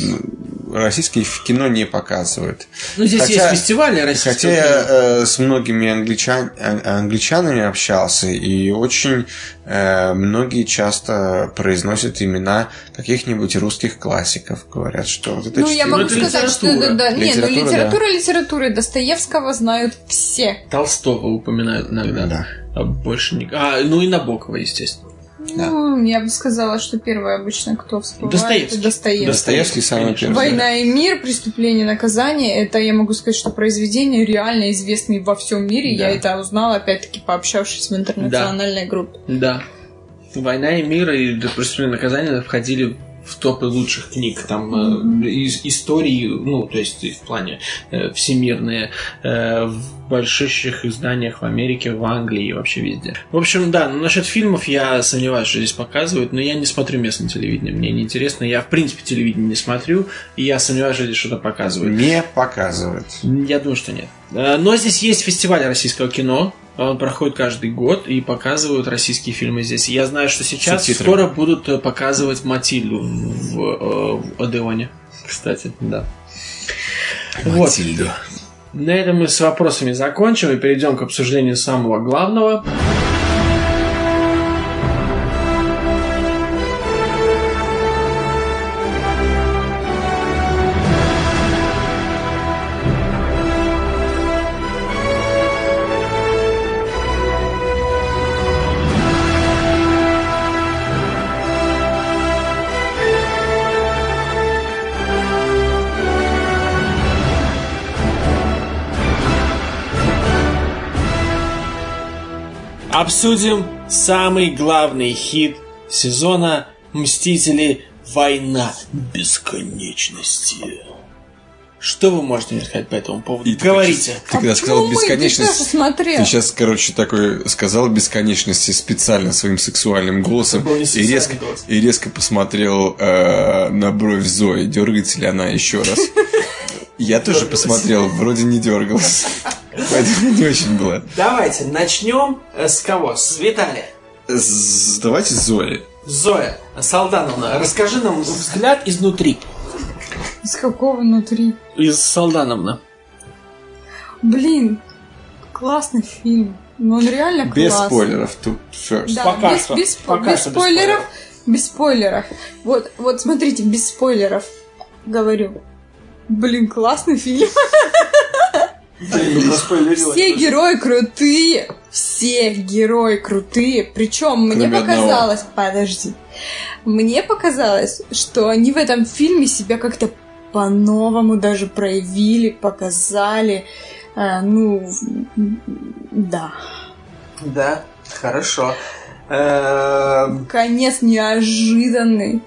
российские в кино не показывают. Ну, здесь Хотя- есть фестивали российского Хотя я э, с многими англичан, а- англичанами общался, и очень э, многие часто произносят имена каких-нибудь русских классиков. Говорят, что вот это Ну, я могу это сказать, что да, литература. да. Не, ну Литература, литература литературы Достоевского знают все. Толстого упоминают иногда. Да. А больше не... А, ну и Набокова, естественно. Да. Ну, я бы сказала, что первое обычно, кто всплывает, Достоевский. это Достоевский. Достоевский самый первый. Война и мир, преступление, наказание. Это я могу сказать, что произведения реально известные во всем мире. Да. Я это узнала, опять-таки, пообщавшись в интернациональной группе. Да. «Война и мир» и «Преступление и наказание» входили в топы лучших книг. Там э, из истории, ну, то есть в плане э, всемирные, э, больших изданиях в Америке, в Англии и вообще везде. В общем, да, ну, насчет фильмов я сомневаюсь, что здесь показывают, но я не смотрю местное телевидение. Мне неинтересно. Я, в принципе, телевидение не смотрю, и я сомневаюсь, что здесь что-то показывают. Не показывают. Я думаю, что нет. Э, Но здесь есть фестиваль российского кино. Он проходит каждый год и показывают российские фильмы здесь. Я знаю, что сейчас Субтитры. скоро будут э, показывать Матильду в, э, в Одеоне. Кстати, да. Вот. На этом мы с вопросами закончим и перейдем к обсуждению самого главного. Обсудим самый главный хит сезона «Мстители. Война бесконечности». Что вы можете мне сказать по этому поводу? И ты Говорите. Ты когда А сказал? Ты бесконечность, смотрел. ты сейчас, короче, такой сказал бесконечности специально своим сексуальным голосом и резко, голос. и резко посмотрел э, на бровь Зои, дергается ли она еще раз. Я тоже посмотрел, вроде не дергалась. Поэтому не очень было. Давайте начнем э, с кого? С Виталия. С- Давайте с Зои. Зоя Салдановна, расскажи нам взгляд изнутри. Из какого внутри? Из Салдановна. Блин, классный фильм. Ну, он реально Без классный. спойлеров. Тут first. Да, Пока без, что. без, Пока без что без спойлеров. Без спойлеров. Вот, вот смотрите, без спойлеров говорю. Блин, классный фильм. Все герои крутые. Все герои крутые. Причем мне показалось... Подожди. Мне показалось, что они в этом фильме себя как-то по-новому даже проявили, показали. А, ну, да. Да, хорошо. Эм, Конец неожиданный.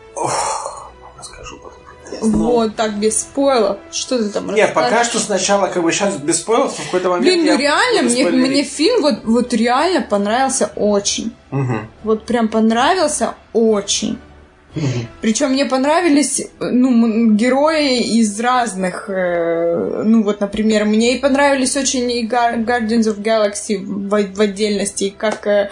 Потом. Вот так без спойлов. Что ты там Не, пока что сначала, как бы сейчас без спойлеров, в какой-то момент Блин, ну реально, мне, мне фильм вот, вот реально понравился очень. Мгм. Вот прям понравился очень. Причем мне понравились ну, герои из разных. э, ну, вот, например, мне и понравились очень и Guardians of Galaxy в, в отдельности, и как. э,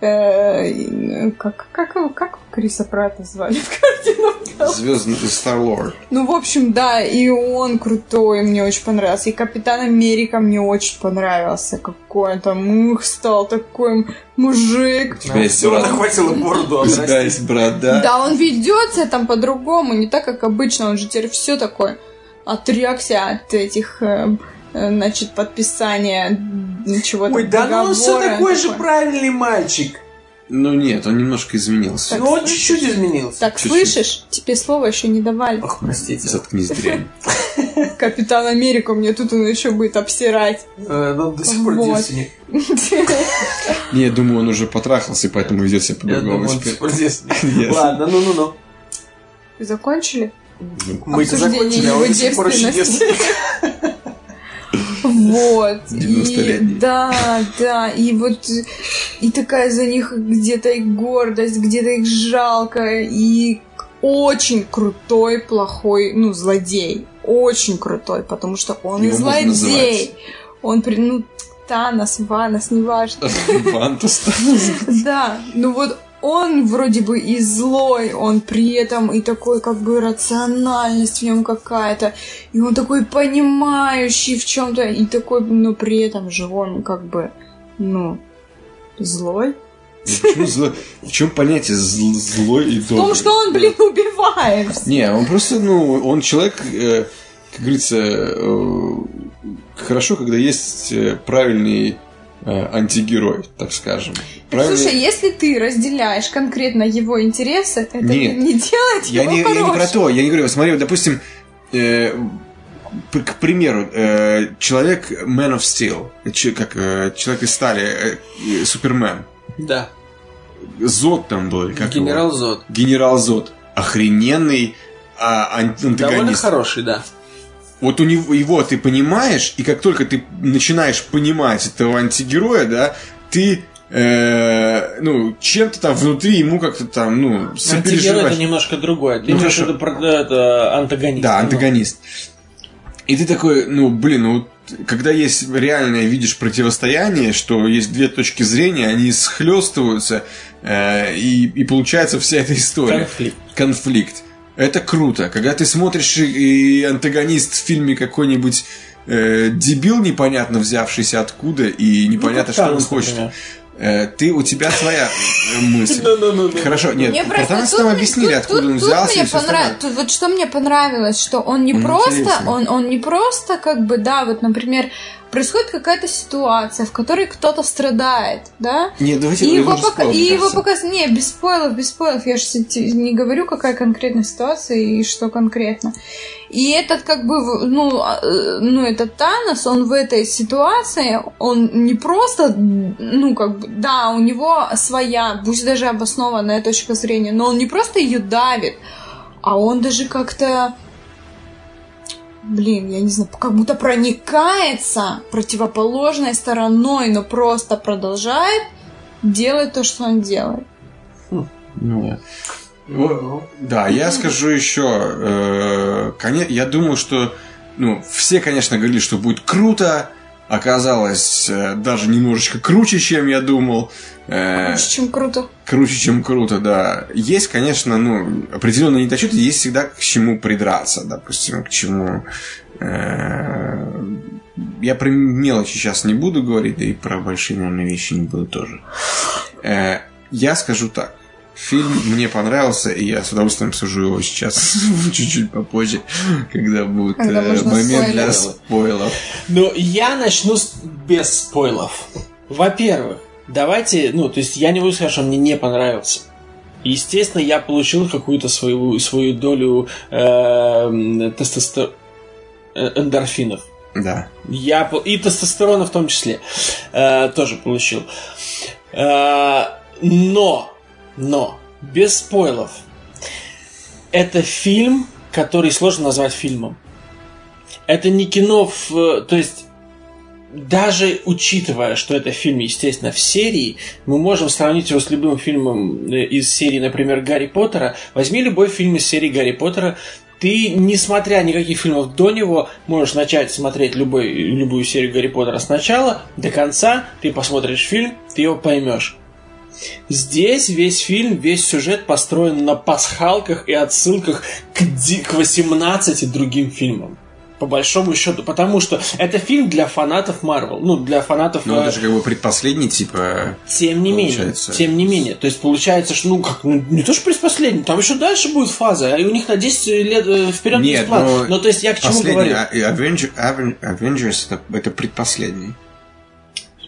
как, как, его- как Криса Пратта звали в? Звездный Lord. Ну, в общем, да, и он крутой, мне очень понравился. И Капитан Америка мне очень понравился. Какой он там ух, стал такой мужик. У тебя есть брат. хватило бороду У тебя есть брат, да? Да, он ведется там по-другому, не так, как обычно. Он же теперь все такое отрекся от этих, э, э, значит, подписания чего-то Ой, да ну он все такой же правильный мальчик. Ну нет, он немножко изменился. Так, Ну он чуть-чуть изменился. Так, Чуть-чуть. слышишь? Тебе слова еще не давали. Ох, простите. Заткнись, дрянь. Капитан Америка, мне тут он еще будет обсирать. Э, ну, до сих пор девственник. Не, я думаю, он уже потрахался, и поэтому ведет себя по-другому думаю, он до теперь. сих пор девственник. Yes. Ладно, ну-ну-ну. Закончили? Мы-то Обсуждение закончили, а он до сих пор еще девственник. Вот. 90-летний. И, да, да. И вот и такая за них где-то и гордость, где-то их жалко. И очень крутой, плохой, ну, злодей. Очень крутой, потому что он Его злодей. Он, ну, Танос, Ванос, неважно. Вантус. Да, ну вот он вроде бы и злой, он при этом и такой как бы рациональность в нем какая-то, и он такой понимающий в чем-то, и такой, но при этом же он как бы, ну, злой. Почему? В чем понятие зл- злой и В том, добрый? что он, блин, убивает. Не, он просто, ну, он человек, э, как говорится, э, хорошо, когда есть э, правильный антигерой, так скажем. Так, Правильный- слушай, если ты разделяешь конкретно его интересы, это Нет. не делает я, его не, я не про хорошим. то, я не говорю, смотри, вот, допустим, э, к примеру, э, человек Man of Steel, че- как э, человек из стали, э, э, Супермен, Да. Зод там был, как его? Генерал Зод. Генерал Зод. Охрененный а, ан- Довольно антагонист. хороший, да. Вот у него его ты понимаешь, и как только ты начинаешь понимать этого антигероя, да, ты э, ну, чем-то там внутри ему как-то там, ну, Антигерой сопереживаешь. это немножко другое. Ты Ну, имеешь в виду это, антагонист. Да, Ну, антагонист. И ты такой, ну, блин, ну, вот когда есть реальное, видишь противостояние, что есть две точки зрения, они схлестываются, э, и, и получается вся эта история. Конфликт. Конфликт. Это круто. Когда ты смотришь и, антагонист в фильме какой-нибудь э, дебил непонятно взявшийся откуда и непонятно, как что он хочет. например. Э, ты у тебя своя э, мысль. Ну-ну-ну. Хорошо, нет, Мне про просто нам объяснили, тут- откуда тут- он взялся мне понрав- тут вот что мне понравилось, что он не Он просто, интересный. он, он не просто как бы, да, вот, например, происходит какая-то ситуация, в которой кто-то страдает, да, Нет, давайте и его, пока, и его показ... Не, без спойлов, без спойлов. Я же не говорю, какая конкретная ситуация и что конкретно. И этот, как бы, ну, а, э, ну, этот Танос, он в этой ситуации, он не просто, ну, как бы, да, у него своя, пусть даже обоснованная точка зрения, но он не просто ее давит, а он даже как-то блин, я не знаю, как будто проникается противоположной стороной, но просто продолжает делать то, что он делает. Ну, вот, да, я скажу еще, э, я думал, что, ну, все, конечно, говорили, что будет круто, оказалось э, даже немножечко круче, чем я думал. Э, Круче, чем круто. круче, чем круто, да. Есть, конечно, ну, определенные недочеты, есть всегда к чему придраться, допустим, к чему... э, я про мелочи сейчас не буду говорить, да и про большие, наверное, вещи не буду тоже. Я скажу так. Фильм мне понравился, и я с удовольствием сужу его сейчас чуть-чуть попозже, когда будет Когда э, момент для спойлеры. спойлеров. Ну, я начну с- без спойлов. Во-первых, давайте, ну, то есть я не буду сказать, что мне не понравился. Естественно, я получил какую-то свою, свою долю эм, тестостер- э, эндорфинов. Да. Я и тестостерона в том числе э, тоже получил. Э, но, но, без спойлов. Это фильм, который сложно назвать фильмом. Это не кино в... То есть, даже учитывая, что это фильм, естественно, в серии, мы можем сравнить его с любым фильмом э, из серии, например, Гарри Поттера. Возьми любой фильм из серии Гарри Поттера, ты, несмотря никаких фильмов до него, можешь начать смотреть любой, любую серию Гарри Поттера сначала до конца, ты посмотришь фильм, ты его поймешь. Здесь весь фильм, весь сюжет построен на пасхалках и отсылках к, к 18 другим фильмам. По большому счету, потому что это фильм для фанатов Марвел, ну, для фанатов... Ну, э, это же как бы предпоследний, типа... тем не менее, Получается. тем не менее. То есть получается, что, ну как, ну, не то что предпоследний, там еще дальше будет фаза, и у них на 10 лет э, вперед Нет, план. но Но то есть я к чему говорю? а- и Avenger- Aven- Avengers это, это предпоследний.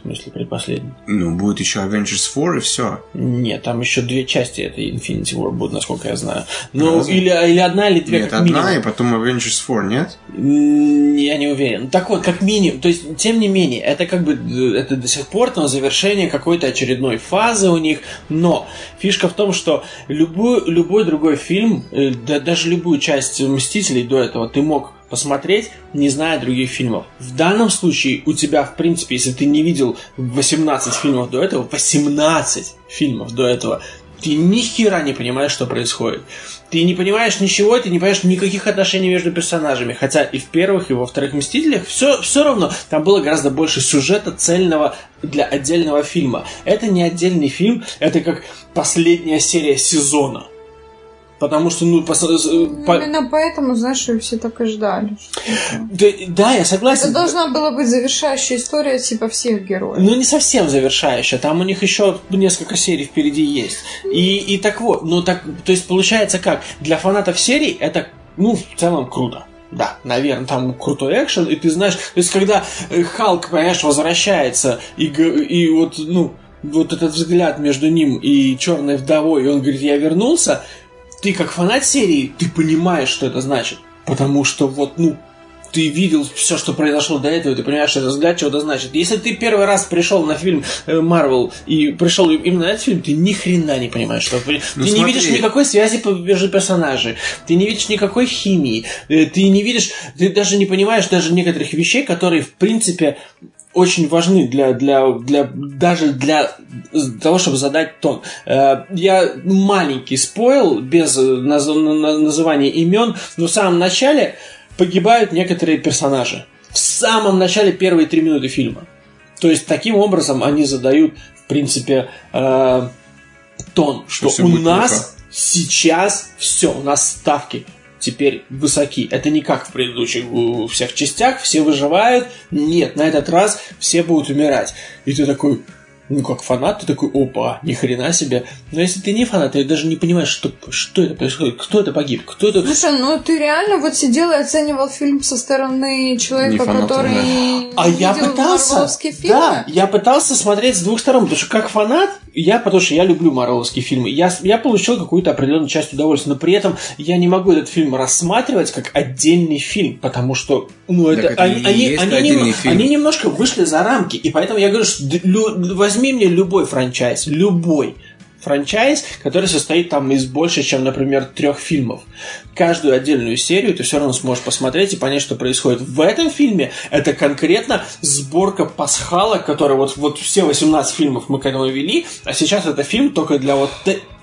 Смысле предпоследний? Ну, будет еще Avengers 4 и все. Нет, там еще две части этой Infinity War будут, насколько я знаю. Ну, Разве? или, или одна, или две, Нет, как одна, минимум. и потом Avengers 4, нет? Я не уверен. Так вот, как минимум, то есть, тем не менее, это как бы, э, это до сих пор там завершение какой-то очередной фазы у них, но фишка в том, что любой, любой другой фильм, э, да, даже любую часть Мстителей до этого ты мог посмотреть, не зная других фильмов. В данном случае у тебя, в принципе, если ты не видел 18 фильмов до этого, 18 фильмов до этого, ты ни хера не понимаешь, что происходит. Ты не понимаешь ничего, ты не понимаешь никаких отношений между персонажами. Хотя и в первых, и во вторых Мстителях все, все равно там было гораздо больше сюжета цельного для отдельного фильма. Это не отдельный фильм, это как последняя серия сезона. Потому что, ну, пос- э, по- Именно поэтому, знаешь, ее все так и ждали. это- да, да, я согласен. Это должна была быть завершающая история типа всех героев. Ну, не совсем завершающая. Там у них еще несколько серий впереди есть. И, и так вот, ну так, то есть получается как? Для фанатов серий это, ну, в целом круто. Да, наверное, там крутой экшен, и ты знаешь, то есть когда э, Халк, понимаешь, возвращается, и, и вот, ну, вот этот взгляд между ним и черной вдовой, и он говорит, я вернулся, ты как фанат серии, ты понимаешь, что это значит. Потому что вот, ну, ты видел все, что произошло до этого, ты понимаешь, что этот взгляд чего-то значит. Если ты первый раз пришел на фильм Марвел и пришел именно на этот фильм, ты ни хрена не понимаешь, что ты Ну, не смотри. видишь никакой связи между персонажей, ты не видишь никакой химии, э, ты не видишь, ты даже не понимаешь даже некоторых вещей, которые в принципе очень важны для, для, для даже для того, чтобы задать тон. Э, Я маленький спойл, без наз- на- называния имен, но в самом начале погибают некоторые персонажи. В самом начале первые три минуты фильма. То есть таким образом они задают, в принципе, э, тон, что всё у нас плохо. сейчас все, у нас ставки теперь высоки. Это не как в предыдущих всех частях, все выживают. Нет, на этот раз все будут умирать. И ты такой, ну как фанат, ты такой, опа, ни хрена себе. Но если ты не фанат, ты даже не понимаешь, что, что это происходит, кто это погиб, кто это... Слушай, ну ты реально вот сидел и оценивал фильм со стороны человека, Не фаната, который А я пытался, фильмы? да, я пытался смотреть с двух сторон, потому что как фанат, я, потому что я люблю марвеловские фильмы, я, я получил какую-то определенную часть удовольствия, но при этом я не могу этот фильм рассматривать как отдельный фильм, потому что, ну, это, Так они, они, они нем- они немножко вышли за рамки, и поэтому я говорю, что лю- возьми мне любой франчайз, любой, франчайз, который состоит там из больше, чем, например, трех фильмов. Каждую отдельную серию ты все равно сможешь посмотреть и понять, что происходит. В этом фильме это конкретно сборка пасхалок, которая вот, вот все 18 фильмов мы к этому вели, а сейчас это фильм только для вот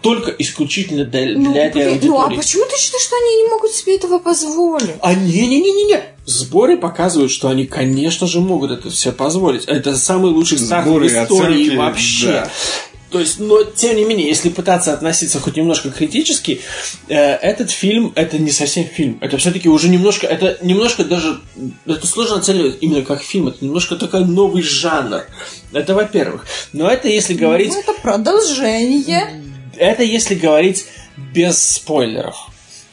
только исключительно для, Ну, для этой блин, ну а аудитории. почему ты считаешь, что они не могут себе этого позволить? А не-не-не-не-не. Сборы показывают, что они, конечно же, могут это все позволить. Это самый лучший старт в истории оценки, вообще. да. То есть, но тем не менее, если пытаться относиться хоть немножко критически, э, этот фильм это не совсем фильм. Это все-таки уже немножко, это немножко даже, это сложно оценивать именно как фильм. Это немножко такой новый жанр. Это во-первых. Но это если говорить Ну, это продолжение. Это если говорить без спойлеров.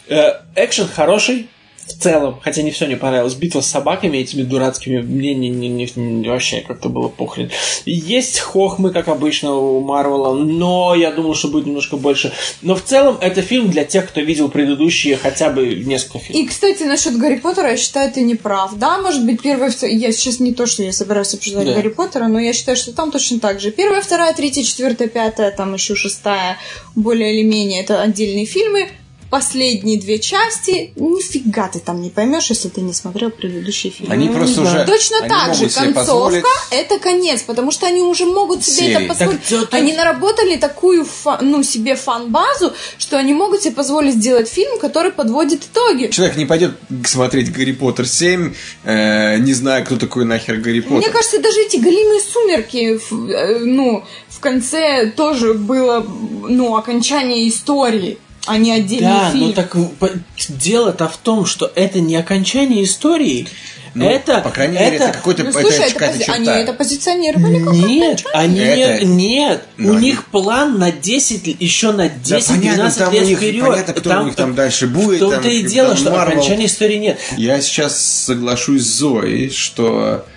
Э, Экшен хороший, в целом, хотя не все не понравилось. Битва с собаками этими дурацкими, мне не, не, не- не- вообще как-то было похрен. Есть хохмы, как обычно у Марвела, но я думал, что будет немножко больше. Но в целом это фильм для тех, кто видел предыдущие хотя бы несколько фильмов. И, кстати, насчет Гарри Поттера, я считаю, ты не прав. Да, может быть, первая, вторая... Я сейчас не то, что я собираюсь обсуждать Да. Гарри Поттера, но я считаю, что там точно так же. Первая, вторая, третья, четвертая, пятая, там еще шестая, более или менее, это отдельные фильмы. Последние две части, нифига ты там не поймешь, если ты не смотрел предыдущие фильмы. Они просто уже... Точно они так же, концовка позволить- это конец, потому что они уже могут себе Серии. это позволить. Так, Они наработали такую фа- ну, себе фан-базу, что они могут себе позволить сделать фильм, который подводит итоги. Человек не пойдет смотреть Гарри Поттер 7, э, не зная, кто такой нахер Гарри Поттер. Мне кажется, даже эти голимые сумерки, в- э, ну, в конце тоже было, ну, окончание истории, а не отдельный Да, фильм. но так по- дело-то в том, что это не окончание истории. Ну, это, по крайней мере, это какой-то Ну, это слушай, это какая-то пози- черта. они это позиционировали как Нет, они Это- не, нет, Ну, у они- них план на 10, л- еще на Да, 10-12 понятно, там у лет них, вперед. понятно, кто у них там дальше будет. В том-то там, и там дело, что Marvel. окончания истории нет. Я сейчас соглашусь с Зоей, что э,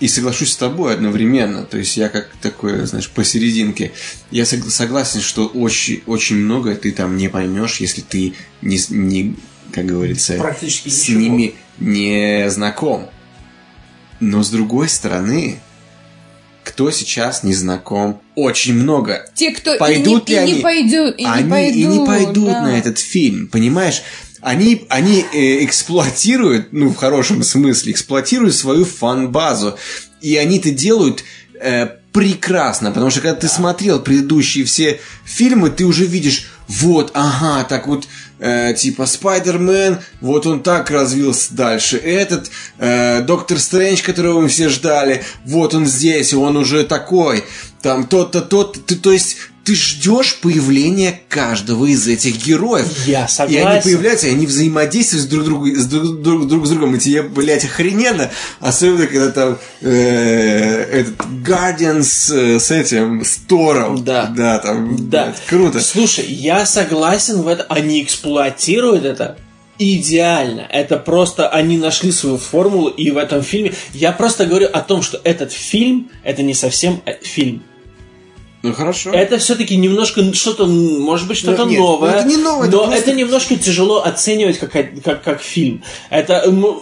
и соглашусь с тобой одновременно. То есть я как такой, знаешь, посерединке. Я сог- согласен, что очень, очень много ты там не поймешь, если ты не, не как говорится, Практически с ничего. ними не знаком. Но с другой стороны, кто сейчас не знаком? Очень много. Те, кто Пойдут и, ли не, и они? не пойдут, и они не пойдут, и не пойдут да. на этот фильм, понимаешь? Они, они э, эксплуатируют, ну, в хорошем смысле, эксплуатируют свою фан-базу. И они это делают э, прекрасно, потому что когда ты смотрел предыдущие все фильмы, ты уже видишь, вот, ага, так вот, э, типа Спайдермен, вот он так развился дальше. Этот э, Доктор Стрэндж, которого мы все ждали, вот он здесь, он уже такой. Там тот-то, тот, ты, то есть ты ждешь появления каждого из этих героев. Я И они согласен. появляются, и они взаимодействуют с друг, другу, с друг, друг, друг с другом. И тебе, блядь, охрененно. Особенно, когда там э, этот Guardians э, с этим, с Тором. Да. Да, там, Да. блядь, круто. Слушай, я согласен в этом. Они эксплуатируют это идеально. Это просто они нашли свою формулу, и в этом фильме... Я просто говорю о том, что этот фильм, это не совсем э, фильм. Ну, хорошо. Это все-таки немножко что-то, может быть, что-то Ну, нет, новое. ну, это не новое, это но просто- это немножко тяжело оценивать как, как, как фильм. Это, ну,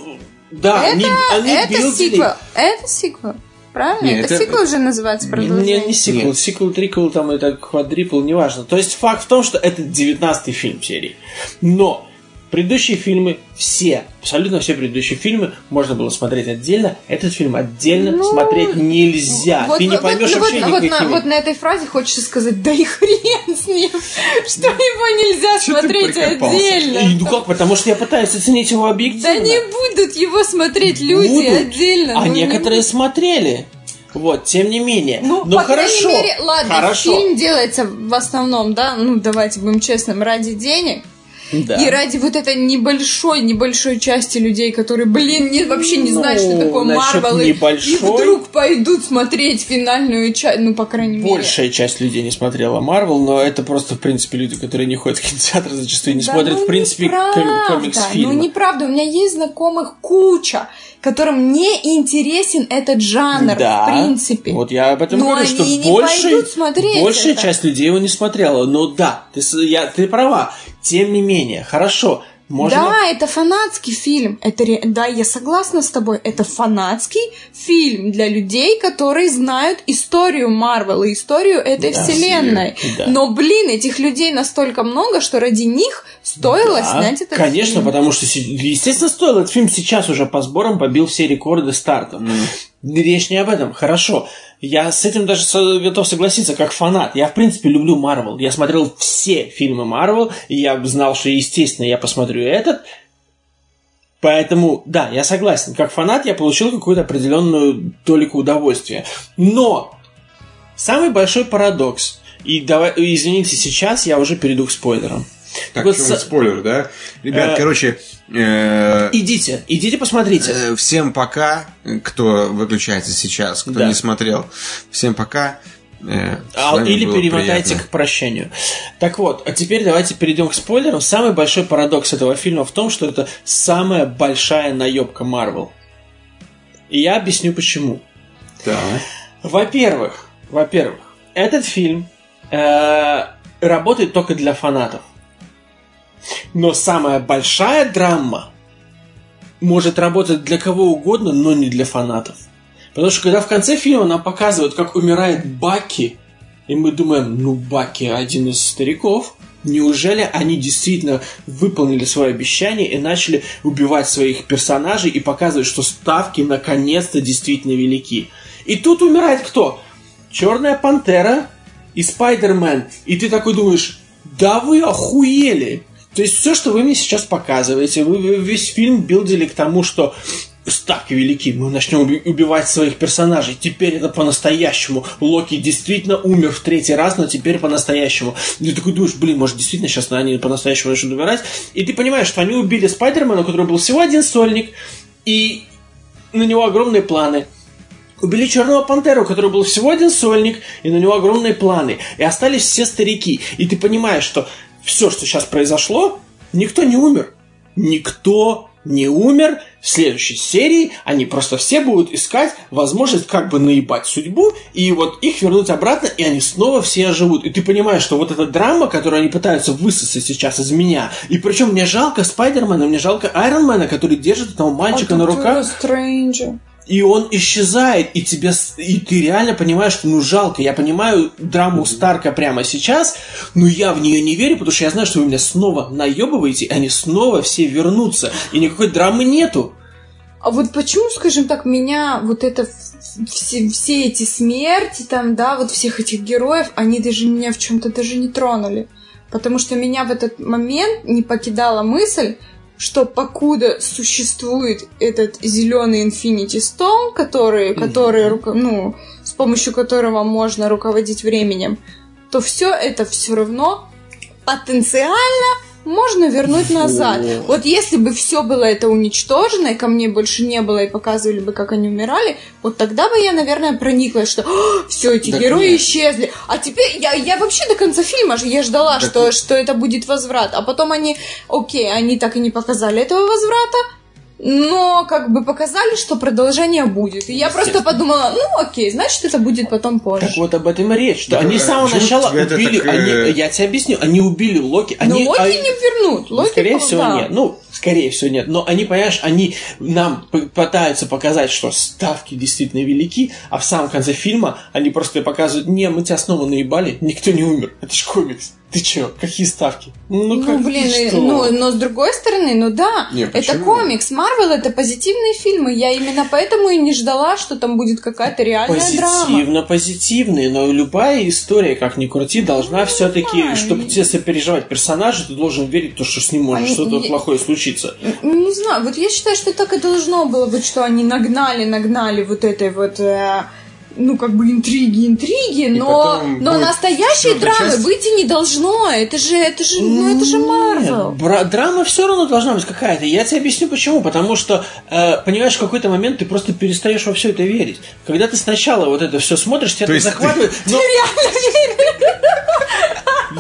да, Это, они, они это билдили- сиквел. Это сиквел. Правильно? Нет, это, это- сиквел уже называется Не, продолжение. не сиквел, Нет. сиквел, триквел, там это квадрипл, неважно. То есть факт в том, что это 19 фильм серии. Но предыдущие фильмы, все, абсолютно все предыдущие фильмы можно было смотреть отдельно. Этот фильм отдельно Ну, смотреть нельзя. Вот, Ты не вот- поймешь вот- вообще вот, вот никаких на, химий. вот на этой фразе хочется сказать, да и хрен с ним, что его нельзя смотреть отдельно. И, ну как, потому что я пытаюсь оценить его объективно. Да не будут его смотреть люди Будут, отдельно. А ну, не некоторые смотрели. Вот, тем не менее. Ну, Но по хорошо. мере, ладно, хорошо. фильм делается в основном, да, ну, давайте будем честным, ради денег. Да. И ради вот этой небольшой, небольшой части людей, которые, блин, не, вообще не знают, что Ну, такое Марвел, и- и вдруг пойдут смотреть финальную часть, ну, по крайней мере. Большая часть людей не смотрела Марвел, но это просто, в принципе, люди, которые не ходят в кинотеатр, зачастую не Да смотрят, ну в принципе, комикс-фильмы. Ну, неправда. У меня есть знакомых куча, которым не интересен этот жанр, да, в принципе. Вот я об этом Но говорю, что не большая, пойдут смотреть большая это. часть людей его не смотрела. Но да, ты, я, ты права. Тем не менее, хорошо. Можно... Да, это фанатский фильм. Это ре- Да, я согласна с тобой. Это фанатский фильм для людей, которые знают историю Марвел и историю этой Да, вселенной. да. Но, блин, этих людей настолько много, что ради них стоило Да, снять этот Конечно, фильм. потому что, естественно, стоил. Этот фильм сейчас уже по сборам побил все рекорды стартов. Речь не об этом. Хорошо. Я с этим даже готов согласиться, как фанат. Я, в принципе, люблю Марвел. Я смотрел все фильмы Марвел, и я знал, что, естественно, я посмотрю этот. Поэтому, да, я согласен. Как фанат я получил какую-то определенную толику удовольствия. Но самый большой парадокс, и давай, извините, сейчас я уже перейду к спойлерам. Так, Вот что с- спойлер, да? Ребят, Э, короче, э, Идите, идите посмотрите. э, всем пока, кто выключается сейчас, кто Да. не смотрел. Всем пока. Э, А, или перемотайте приятно. к прощению. Так вот, а теперь давайте перейдем к спойлерам. Самый большой парадокс этого фильма в том, что это самая большая наебка Марвел. И я объясню почему. Так. Во-первых, во-первых, этот фильм э, работает только для фанатов. Но самая большая драма может работать для кого угодно, но не для фанатов. Потому что когда в конце фильма нам показывают, как умирает Баки, и мы думаем, ну Баки один из стариков, неужели они действительно выполнили свое обещание и начали убивать своих персонажей и показывать, что ставки наконец-то действительно велики. И тут умирает кто? Черная пантера и Спайдермен. И ты такой думаешь, да вы охуели. То есть все, что вы мне сейчас показываете, вы вы весь фильм билдили к тому, что ставки велики, мы начнем уби- убивать своих персонажей. Теперь это по-настоящему. Локи действительно умер в третий раз, но теперь по-настоящему. Ты такой думаешь, блин, может действительно сейчас они по-настоящему начнут умирать. И ты понимаешь, что они убили Спайдермена, у которого был всего один сольник, и на него огромные планы. Убили Черного Пантеру, у которого был всего один сольник, и на него огромные планы. И остались все старики. И ты понимаешь, что все, что сейчас произошло, никто не умер. Никто не умер. В следующей серии они просто все будут искать возможность как бы наебать судьбу, и вот их вернуть обратно, и они снова все оживут. И ты понимаешь, что вот эта драма, которую они пытаются высосать сейчас из меня, и причем мне жалко Спайдермена, мне жалко Айронмена, который держит этого мальчика на руках. Стрэнджа. И он исчезает, и тебе, и ты реально понимаешь, что ну жалко. Я понимаю драму Старка прямо сейчас, но я в нее не верю, потому что я знаю, что вы меня снова наебываете, и они снова все вернутся, и никакой драмы нету. А вот почему, скажем так, меня вот это все, все эти смерти там, да, вот всех этих героев, они даже меня в чем-то даже не тронули. Потому что меня в этот момент не покидала мысль, что покуда существует этот зеленый Infinity Stone, который, который, руко- ну, с помощью которого можно руководить временем, то все это все равно потенциально можно вернуть назад. Вот если бы все было это уничтожено, и ко мне больше не было, и показывали бы, как они умирали, вот тогда бы я, наверное, прониклась, что все эти Так герои нет. исчезли. А теперь я, я вообще до конца фильма я ждала, Так что, что это будет возврат. А потом они, окей, они так и не показали этого возврата. Но как бы показали, что продолжение будет. И я просто подумала, ну окей, значит это будет потом позже. Так вот об этом и речь, что Так, они с самого начала убили, так, они, я тебе объясню, они убили Локи, Но они, Локи а- не вернут. Ну, Локи, скорее по- всего, да. нет. Ну, скорее всего, нет. Но они, понимаешь, они нам пытаются показать, что ставки действительно велики, а в самом конце фильма они просто показывают, не, мы тебя снова наебали, никто не умер. Это ж комикс. Ты чё? Какие ставки? Ну, Ну, как, блин, ты что? ну, но с другой стороны, ну да, Не, это почему? комикс. Марвел это позитивные фильмы. Я именно поэтому и не ждала, что там будет какая-то реальная драма. Позитивно, позитивные, но любая история, как ни крути, должна все-таки, знаю. чтобы тебе сопереживать персонажа, ты должен верить в то, что с ним может Они- что-то я- плохое случиться. Ну, Не знаю, вот я считаю, что так и должно было быть, что они нагнали, нагнали вот этой вот, э, ну, как бы интриги, интриги, но, но настоящей драмы часть. быть и не должно. Это же, это же, ну, это же Марвел. Бра- драма все равно должна быть какая-то. Я тебе объясню почему. Потому что, э, понимаешь, в какой-то момент ты просто перестаешь во все это верить. Когда ты сначала вот это все смотришь, тебя То это есть ты- захватывает. но-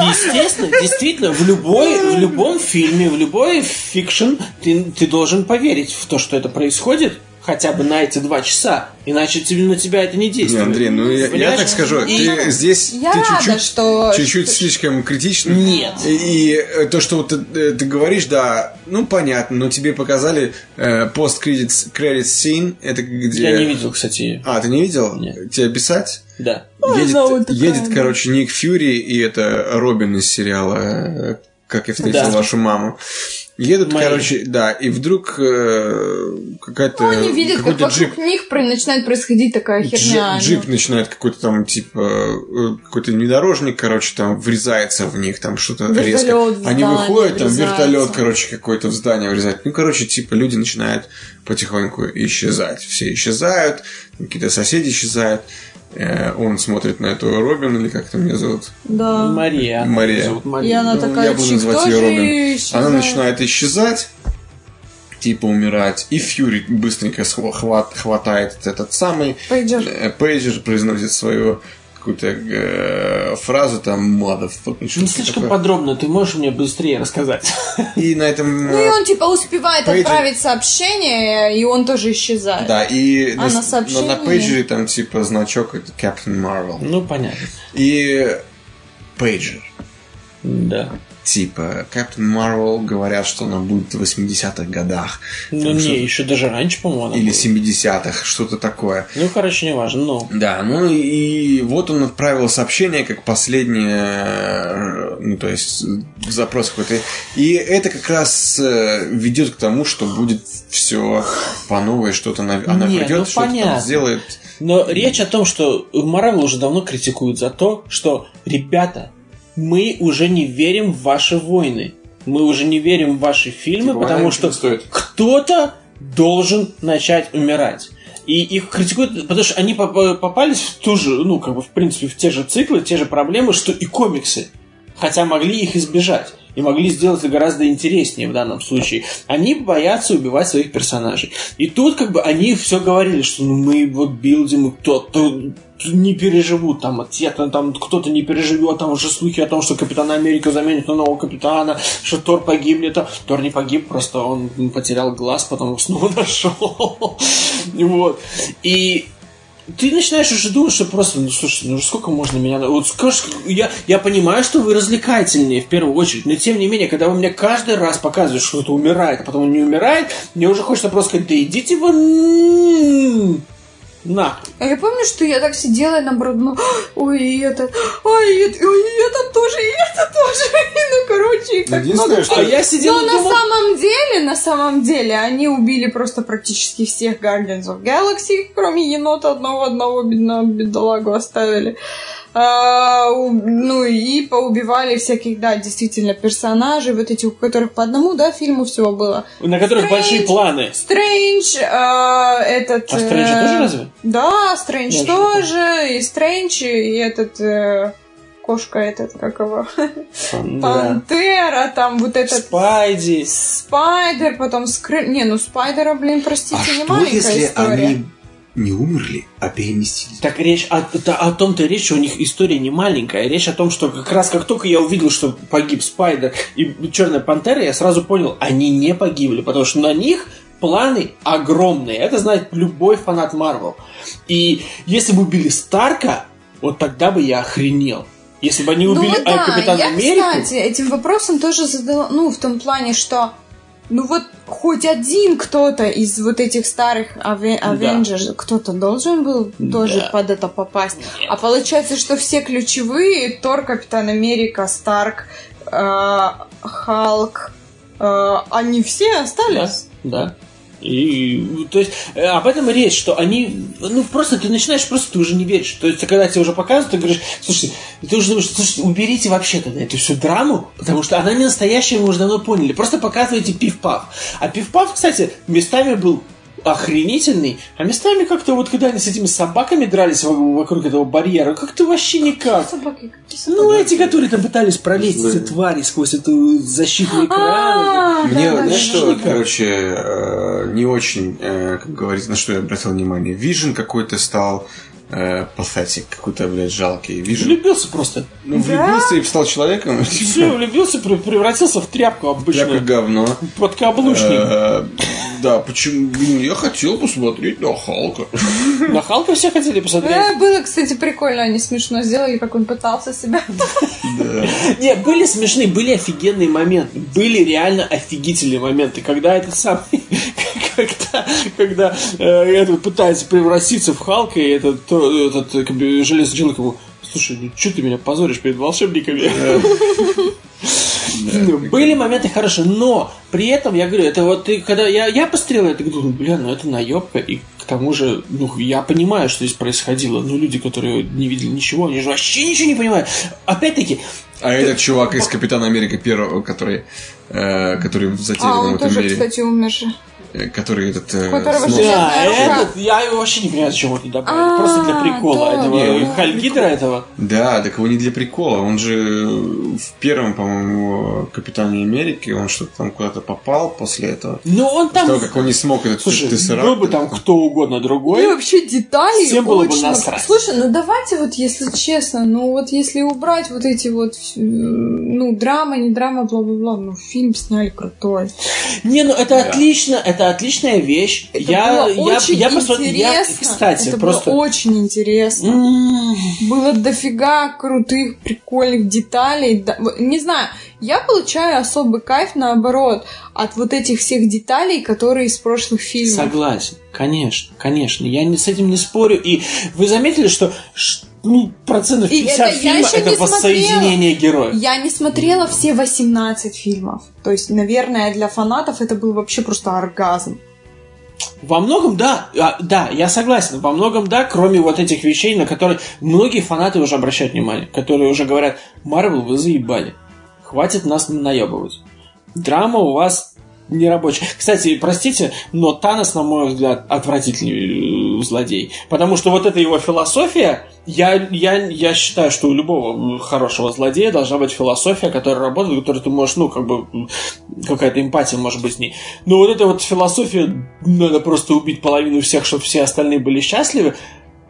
Естественно, действительно, в любой, в любом фильме, в любой fiction ты, ты должен поверить в то, что это происходит хотя бы на эти два часа, иначе тебе- на тебя это не Не, действует. Андрей, ну я, я так скажу, И- ты здесь Я ты рада, чуть-чуть, что- чуть-чуть слишком критичен. Нет. И, и, э, то, что вот ты, э, ты говоришь, да, ну понятно, но тебе показали э, пост-кредит credit scene, это где... Я не видел, кстати. А, ты не видел? Нет. Тебе писать? Да. едет, такая, едет короче, Ник Фьюри, и это Робин из сериала э, «Как я встретил Да. вашу маму». Едут, Мои. короче, да, и вдруг э, какая-то... Ну, они видят, как вокруг них про- начинает происходить такая херня. Джи- Джип начинает какой-то там, типа, э, какой-то внедорожник, короче, там врезается в них, там что-то резко. Они выходят, там врезается. вертолет, короче, какой-то в здание врезает. Ну, короче, типа, люди начинают потихоньку исчезать. Все исчезают, какие-то соседи исчезают. Э, Он смотрит на эту Робин, или как там ее зовут? Да. Мария. Мария. Зовут Мария. И она Ну, такая, я буду называть ее Робин. исчезает. Она начинает исчезать, типа умирать, и Фьюри быстренько хват- хватает этот самый Пейджер. э, Пейджер произносит свою какую-то э, фразу там motherfucking, Не слишком такое. подробно, ты можешь мне быстрее рассказать? И на этом... Ну и он типа успевает Пейджер. отправить сообщение, и он тоже исчезает. Да, и А на на, сообщении? на пейджере там типа значок это Captain Marvel. Ну, понятно. И пейджер. Да. Типа, Captain Marvel говорят, что она будет в 80-х годах. Ну, Там не, что-то- еще даже раньше, по-моему, Или была. 70-х, что-то такое. Ну, короче, не важно, но... Да, ну и вот он отправил сообщение как последнее, э, ну то есть запрос какой-то. И это как раз э, ведет к тому, что будет все по новой, что-то она, она Не, придет, ну, что-то там понятно. сделает. Но речь о том, что Марвел уже давно критикуют за то, что, ребята, мы уже не верим в ваши войны. Мы уже не верим в ваши фильмы, Типа, потому что кто-то должен начать умирать. И их критикуют, потому что они поп- попались в ту же, ну, как бы, в принципе, в те же циклы, те же проблемы, что и комиксы. Хотя могли их избежать. И могли сделать гораздо интереснее в данном случае. Они боятся убивать своих персонажей. И тут как бы они все говорили, что ну, мы вот билдим, кто-то не переживут там, те-то там кто-то не переживет, там уже слухи о том, что Капитан Америка заменит на нового капитана, что Тор погибнет, а Тор не погиб, просто он потерял глаз, потом снова нашел. Вот. И ты начинаешь уже думать, что просто, ну слушай, ну сколько можно меня... Вот скажешь, я, я понимаю, что вы развлекательнее в первую очередь, но тем не менее, когда вы мне каждый раз показываете, что кто-то умирает, а потом он не умирает, мне уже хочется просто сказать, да идите вы на. А я помню, что я так сидела и наоборот, ну, ой, и это, ой, и это, ой, и это тоже, и это тоже. Ну, короче, их так Единственное, много. что- А я сидела Но и на думала, самом деле, на самом деле, они убили просто практически всех Guardians of Galaxy, кроме енота одного, одного бедного бедолагу оставили. А, ну и поубивали всяких, да, действительно, персонажей, вот этих, у которых по одному, да, фильму всего было. на которых Стрэндж. большие планы. Стрэндж, а, этот... А Стрэнджа э, тоже разве? Да, Стрэндж Я тоже, и Стрэндж, и этот... э, кошка этот, как его? Да. Пантера, там вот этот... Спайди. Спайдер, потом Скры... Не, ну Спайдера, блин, простите, А не что, маленькая если история. они не умерли, а переместились? Так речь о, да, о том-то речь, что у них история не маленькая. Речь о том, что как раз как только я увидел, что погиб Спайдер и Черная Пантера, я сразу понял, они не погибли, потому что на них планы огромные. Это знает любой фанат Марвел. И если бы убили Старка, вот тогда бы я охренел. Если бы они Ну убили а, да, Капитана я, Америку, кстати, этим вопросом тоже задала, ну, в том плане, что ну вот хоть один кто-то из вот этих старых Avengers, кто-то должен был тоже Да. под это попасть. А получается, что все ключевые, Тор, Капитан Америка, Старк, э, Халк, э, они все остались. Да, да. И, то есть, э, об этом и речь, что они, ну, просто ты начинаешь, просто ты уже не веришь. То есть, когда тебе уже показывают, ты говоришь, слушай, ты уже думаешь, слушай, уберите вообще тогда эту всю драму, потому что она не настоящая, мы уже давно поняли. Просто показывайте пиф-паф. А пиф-паф, кстати, местами был охренительный, а местами как-то вот, когда они с этими собаками дрались во- вокруг этого барьера, как-то вообще никак. Собаки, какие Ну, собаки? эти, которые там пытались пролезть, эти твари сквозь эту защитную экран. А, Мне, да, да, знаешь, что, короче, э, не очень, э, как говорится, на что я обратил внимание. Вижен какой-то стал э, пафетик, какой-то, блядь, жалкий. Вижен Влюбился просто. ну, влюбился и стал человеком. Все, влюбился, прев- превратился в тряпку Тряпка обычную. говно. Подкаблучник. Э, Да, почему? Я хотел посмотреть на Халка. На Халка все хотели посмотреть. Было, кстати, прикольно, они смешно сделали, как он пытался себя. Да. Не, были смешные, были офигенные моменты. Были реально офигительные моменты. Когда этот самый... Когда, когда э, этот пытается превратиться в Халка, и этот, то- этот э, как бы, железный человек ему... Слушай, ну что ты меня позоришь перед волшебниками? Ну, Были моменты хорошие, но при этом, я говорю, это вот ты, когда я, я посмотрел это, думаю, бля, ну это наебка, и к тому же, ну, я понимаю, что здесь происходило, но люди, которые не видели ничего, они же вообще ничего не понимают. Опять-таки, А этот чувак из Капитана Америка первого, который, э, который А, в он этом тоже, мире. кстати, умер же. Э, который этот... э, Которого Да, этот, я его вообще не понимаю, зачем его туда добавили. А, Просто для прикола этого Не, он- Хальгидра этого. Да, так его не для прикола. Он же в первом, по-моему, Капитане Америки, он что-то там куда-то попал после этого. Ну, он там... того, как он не смог этот Слушай, тессеракт- был бы там кто угодно И другой. вообще детали Всем было бы насрать. Слушай, ну давайте вот, если честно, ну вот если убрать вот эти вот, э, ну, драма, не драма, бла-бла-бла, ну, фильм сняли крутой. Не, ну это отлично, это отличная вещь. Это я, было я, очень я посмотрел, я, интересно. кстати, это просто... было очень интересно. М, Было дофига крутых, прикольных деталей. Не знаю, я получаю особый кайф, наоборот, от вот этих всех деталей, которые из прошлых фильмов. Согласен, конечно, конечно. Я не, с этим не спорю. И вы заметили, что ну, процентов И 50 это я фильма это не воссоединение героев. Я не смотрела все 18 фильмов. То есть, наверное, для фанатов это был вообще просто оргазм. Во многом, да, а, да, я согласен. Во многом, да, кроме вот этих вещей, на которые многие фанаты уже обращают внимание, которые уже говорят, Марвел, вы заебали. Хватит нас наебывать. Драма у вас не рабочая. Кстати, простите, но Танос, на мой взгляд, отвратительный э, злодей. Потому что вот эта его философия, я, я, я считаю, что у любого хорошего злодея должна быть философия, которая работает, которую ты можешь, ну, как бы, какая-то эмпатия может быть с ней. Но вот эта вот философия, надо просто убить половину всех, чтобы все остальные были счастливы,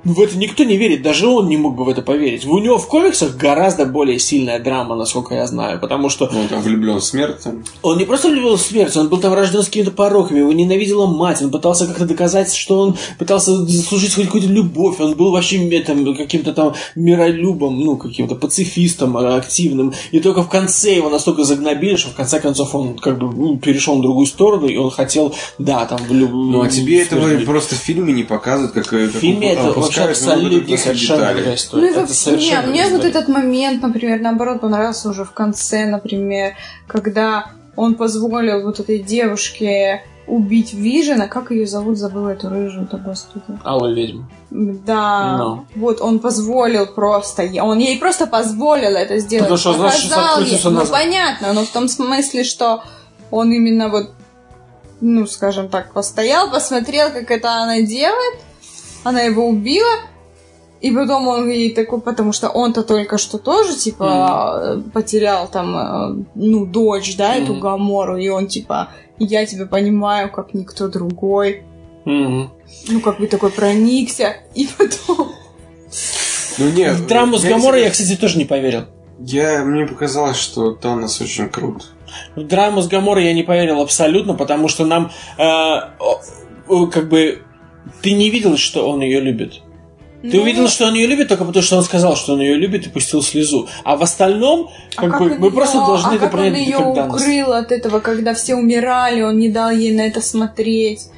в это никто не верит, даже он не мог бы в это поверить. У него в комиксах гораздо более сильная драма, насколько я знаю, потому что Он там влюблен в смерть. там. он не просто любил смерть, он был там рожден с какими-то пороками, его ненавидела мать, он пытался как-то доказать, что он пытался заслужить хоть какую-то любовь, он был вообще этом, каким-то там миролюбом, ну, каким-то пацифистом а, активным, и только в конце его настолько загнобили, что в конце концов он как бы ну, перешел на другую сторону, и он хотел, да, там, в люб- Ну, а тебе этого просто в фильме не показывают, как В фильме это вообще абсолютно совершенно другая история. Ну и Это вообще, совершенно не, мне вот этот момент, например, наоборот, понравился уже в конце, например, когда он позволил вот этой девушке убить Вижена, как ее зовут, забыла эту рыжую-то, господи. Алла ведьма. Да, Ну. вот он позволил просто, он ей просто позволил это сделать. Потому что, знаешь, Показал ей. ну, понятно, но в том смысле, что он именно вот, ну, скажем так, постоял, посмотрел, как это она делает, она его убила, и потом он ей такой, потому что он-то только что тоже, типа, э, потерял там, э, ну, дочь, да, эту Мгм. Гамору, и он, типа, я тебя понимаю, как никто другой. Мгм. Ну, как бы такой проникся, и потом... Ну, нет. В драму с Гаморой я, кстати, тоже не поверил. Я, мне показалось, что Танос очень крут. В драму с Гаморой я не поверил абсолютно, потому что нам э, как бы ты не видел, что он ее любит. Ты Ну, увидел, что он ее любит только потому, что он сказал, что он ее любит и пустил слезу. А в остальном, а как как бы, он мы просто её- должны а это как он принять ее как данность. укрыл от этого, когда все умирали, он не дал ей на это смотреть.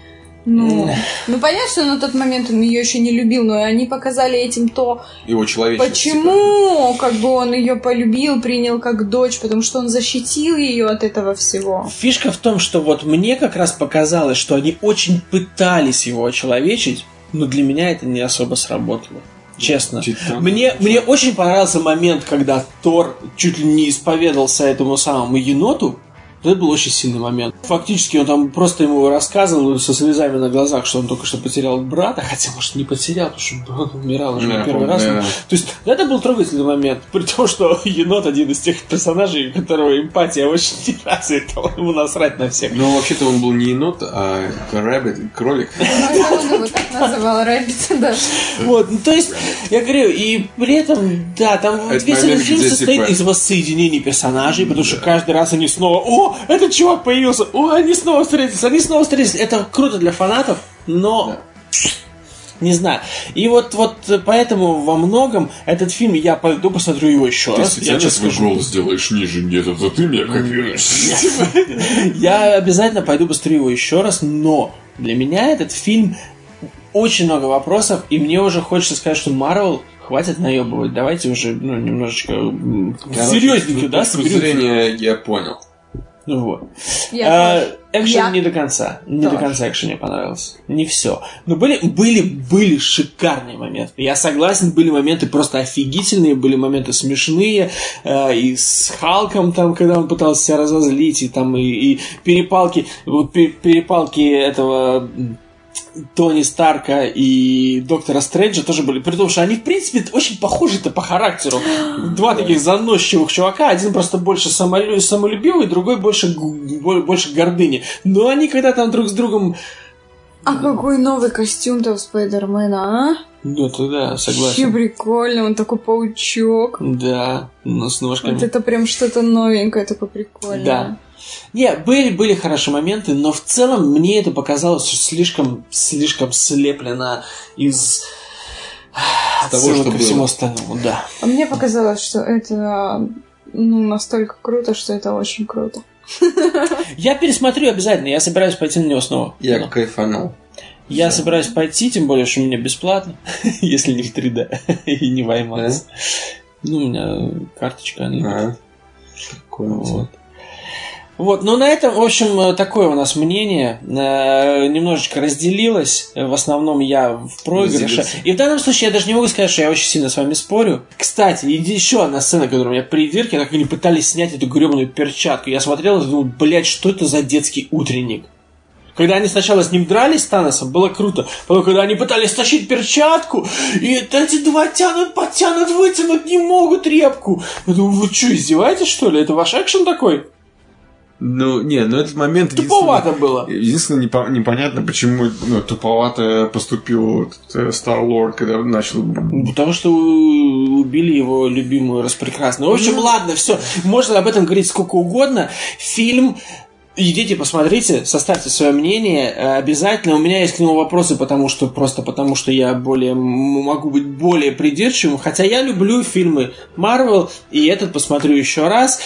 Ну, ну понятно, что на тот момент он ее еще не любил, но они показали этим то, Его почему как бы он ее полюбил, принял как дочь, потому что он защитил ее от этого всего. Фишка в том, что вот мне как раз показалось, что они очень пытались его очеловечить, но для меня это не особо сработало. Честно. Титан. Мне, мне очень понравился момент, когда Тор чуть ли не исповедался этому самому еноту. Вот Это был очень сильный момент. Фактически он там просто ему рассказывал со слезами на глазах, что он только что потерял брата, хотя, может, не потерял, потому что он умирал уже Да, не первый помню, раз. да. То есть это был трогательный момент, при том, что енот один из тех персонажей, у которого эмпатия очень не развита, ему насрать на всех. Ну, вообще-то он был не енот, а rabbit, кролик. Ну, он называл, Rabbit, да. Вот, ну, то есть, я говорю, и при этом, да, там весь этот фильм состоит типа- из воссоединений персонажей, потому что каждый раз они снова, о, этот чувак появился, о, они снова встретились, они снова встретились. Это круто для фанатов, но не знаю. И вот, вот поэтому во многом этот фильм я пойду посмотрю его еще раз. Я честно скажу. сделаешь ниже где-то, то ты меня Я обязательно пойду посмотрю его еще раз, но для меня этот фильм очень много вопросов, и мне уже хочется сказать, что Марвел хватит наебывать. Давайте уже ну, немножечко серьезненько, да, С зрения я понял. Ну вот. Я А. Экшен Я не до конца. Не до тоже. конца экшен мне понравился. Не все. Но были, были, были шикарные моменты. Я согласен, были моменты просто офигительные, были моменты смешные. э, и с Халком там, когда он пытался себя разозлить, и там и, и перепалки, вот пе- перепалки этого Тони Старка и Доктора Стрэнджа тоже были. При том, что они, в принципе, очень похожи-то по характеру. Два таких заносчивых чувака. Один просто больше самолю- самолюбивый, другой больше, больше гордыни. Но они когда там друг с другом... А какой новый костюм-то у Спайдермена, а? Ну, это да, Вообще согласен. прикольно, он такой паучок. Да, ну, с ножками. Вот это прям что-то новенькое, такое прикольное. Да. Не, были, были хорошие моменты, но в целом мне это показалось слишком, слишком слеплено из того, отсылок что ко всему было. остальному, да. А мне показалось, что это ну, настолько круто, что это очень круто. Я пересмотрю обязательно, я собираюсь пойти на него снова. Я Ну, кайфанул. я собираюсь пойти, тем более, что у меня бесплатно, если не в 3D и не в IMAX. Ну, у меня карточка, она А, прикольно. Вот. Вот, ну на этом, в общем, э, такое у нас мнение. Э, Немножечко разделилось. Э, В основном я в проигрыше. Разделился. И в данном случае я даже не могу сказать, что я очень сильно с вами спорю. Кстати, еще одна сцена, которая у меня придирки, как они пытались снять эту гребаную перчатку. Я смотрел и думал, блядь, что это за детский утренник? Когда они сначала с ним дрались, с Таносом, было круто. Потом, когда они пытались стащить перчатку, и эти два тянут, подтянут, вытянуть не могут репку. Я думаю, вы что, издеваетесь, что ли? Это ваш экшен такой? Ну, не, ну этот момент... Туповато было. Единственное, непо- непонятно, почему ну, туповато поступил Стар Лорд, когда начал... Потому что убили его любимую распрекрасную. В общем, ладно, все. Можно об этом говорить сколько угодно. Фильм Идите, посмотрите, составьте свое мнение. Э, Обязательно. У меня есть к нему вопросы, потому что просто потому что я более могу быть более придирчивым. Хотя я люблю фильмы Марвел, и этот посмотрю еще раз.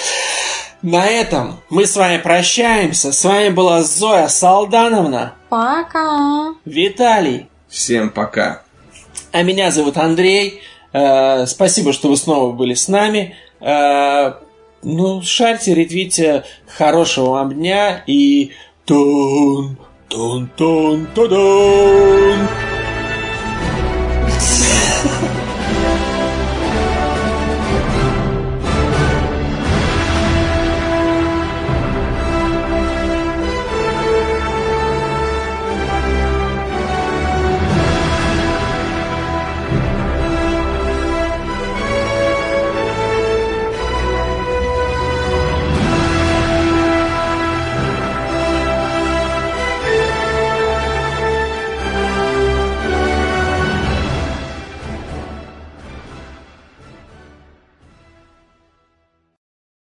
На этом мы с вами прощаемся. С вами была Зоя Салдановна, Пока! Виталий. Всем пока. А меня зовут Андрей. Э, спасибо, что вы снова были с нами. Ну, шарьте, ретвите. Хорошего вам дня и... Тон, тон, тон, тон,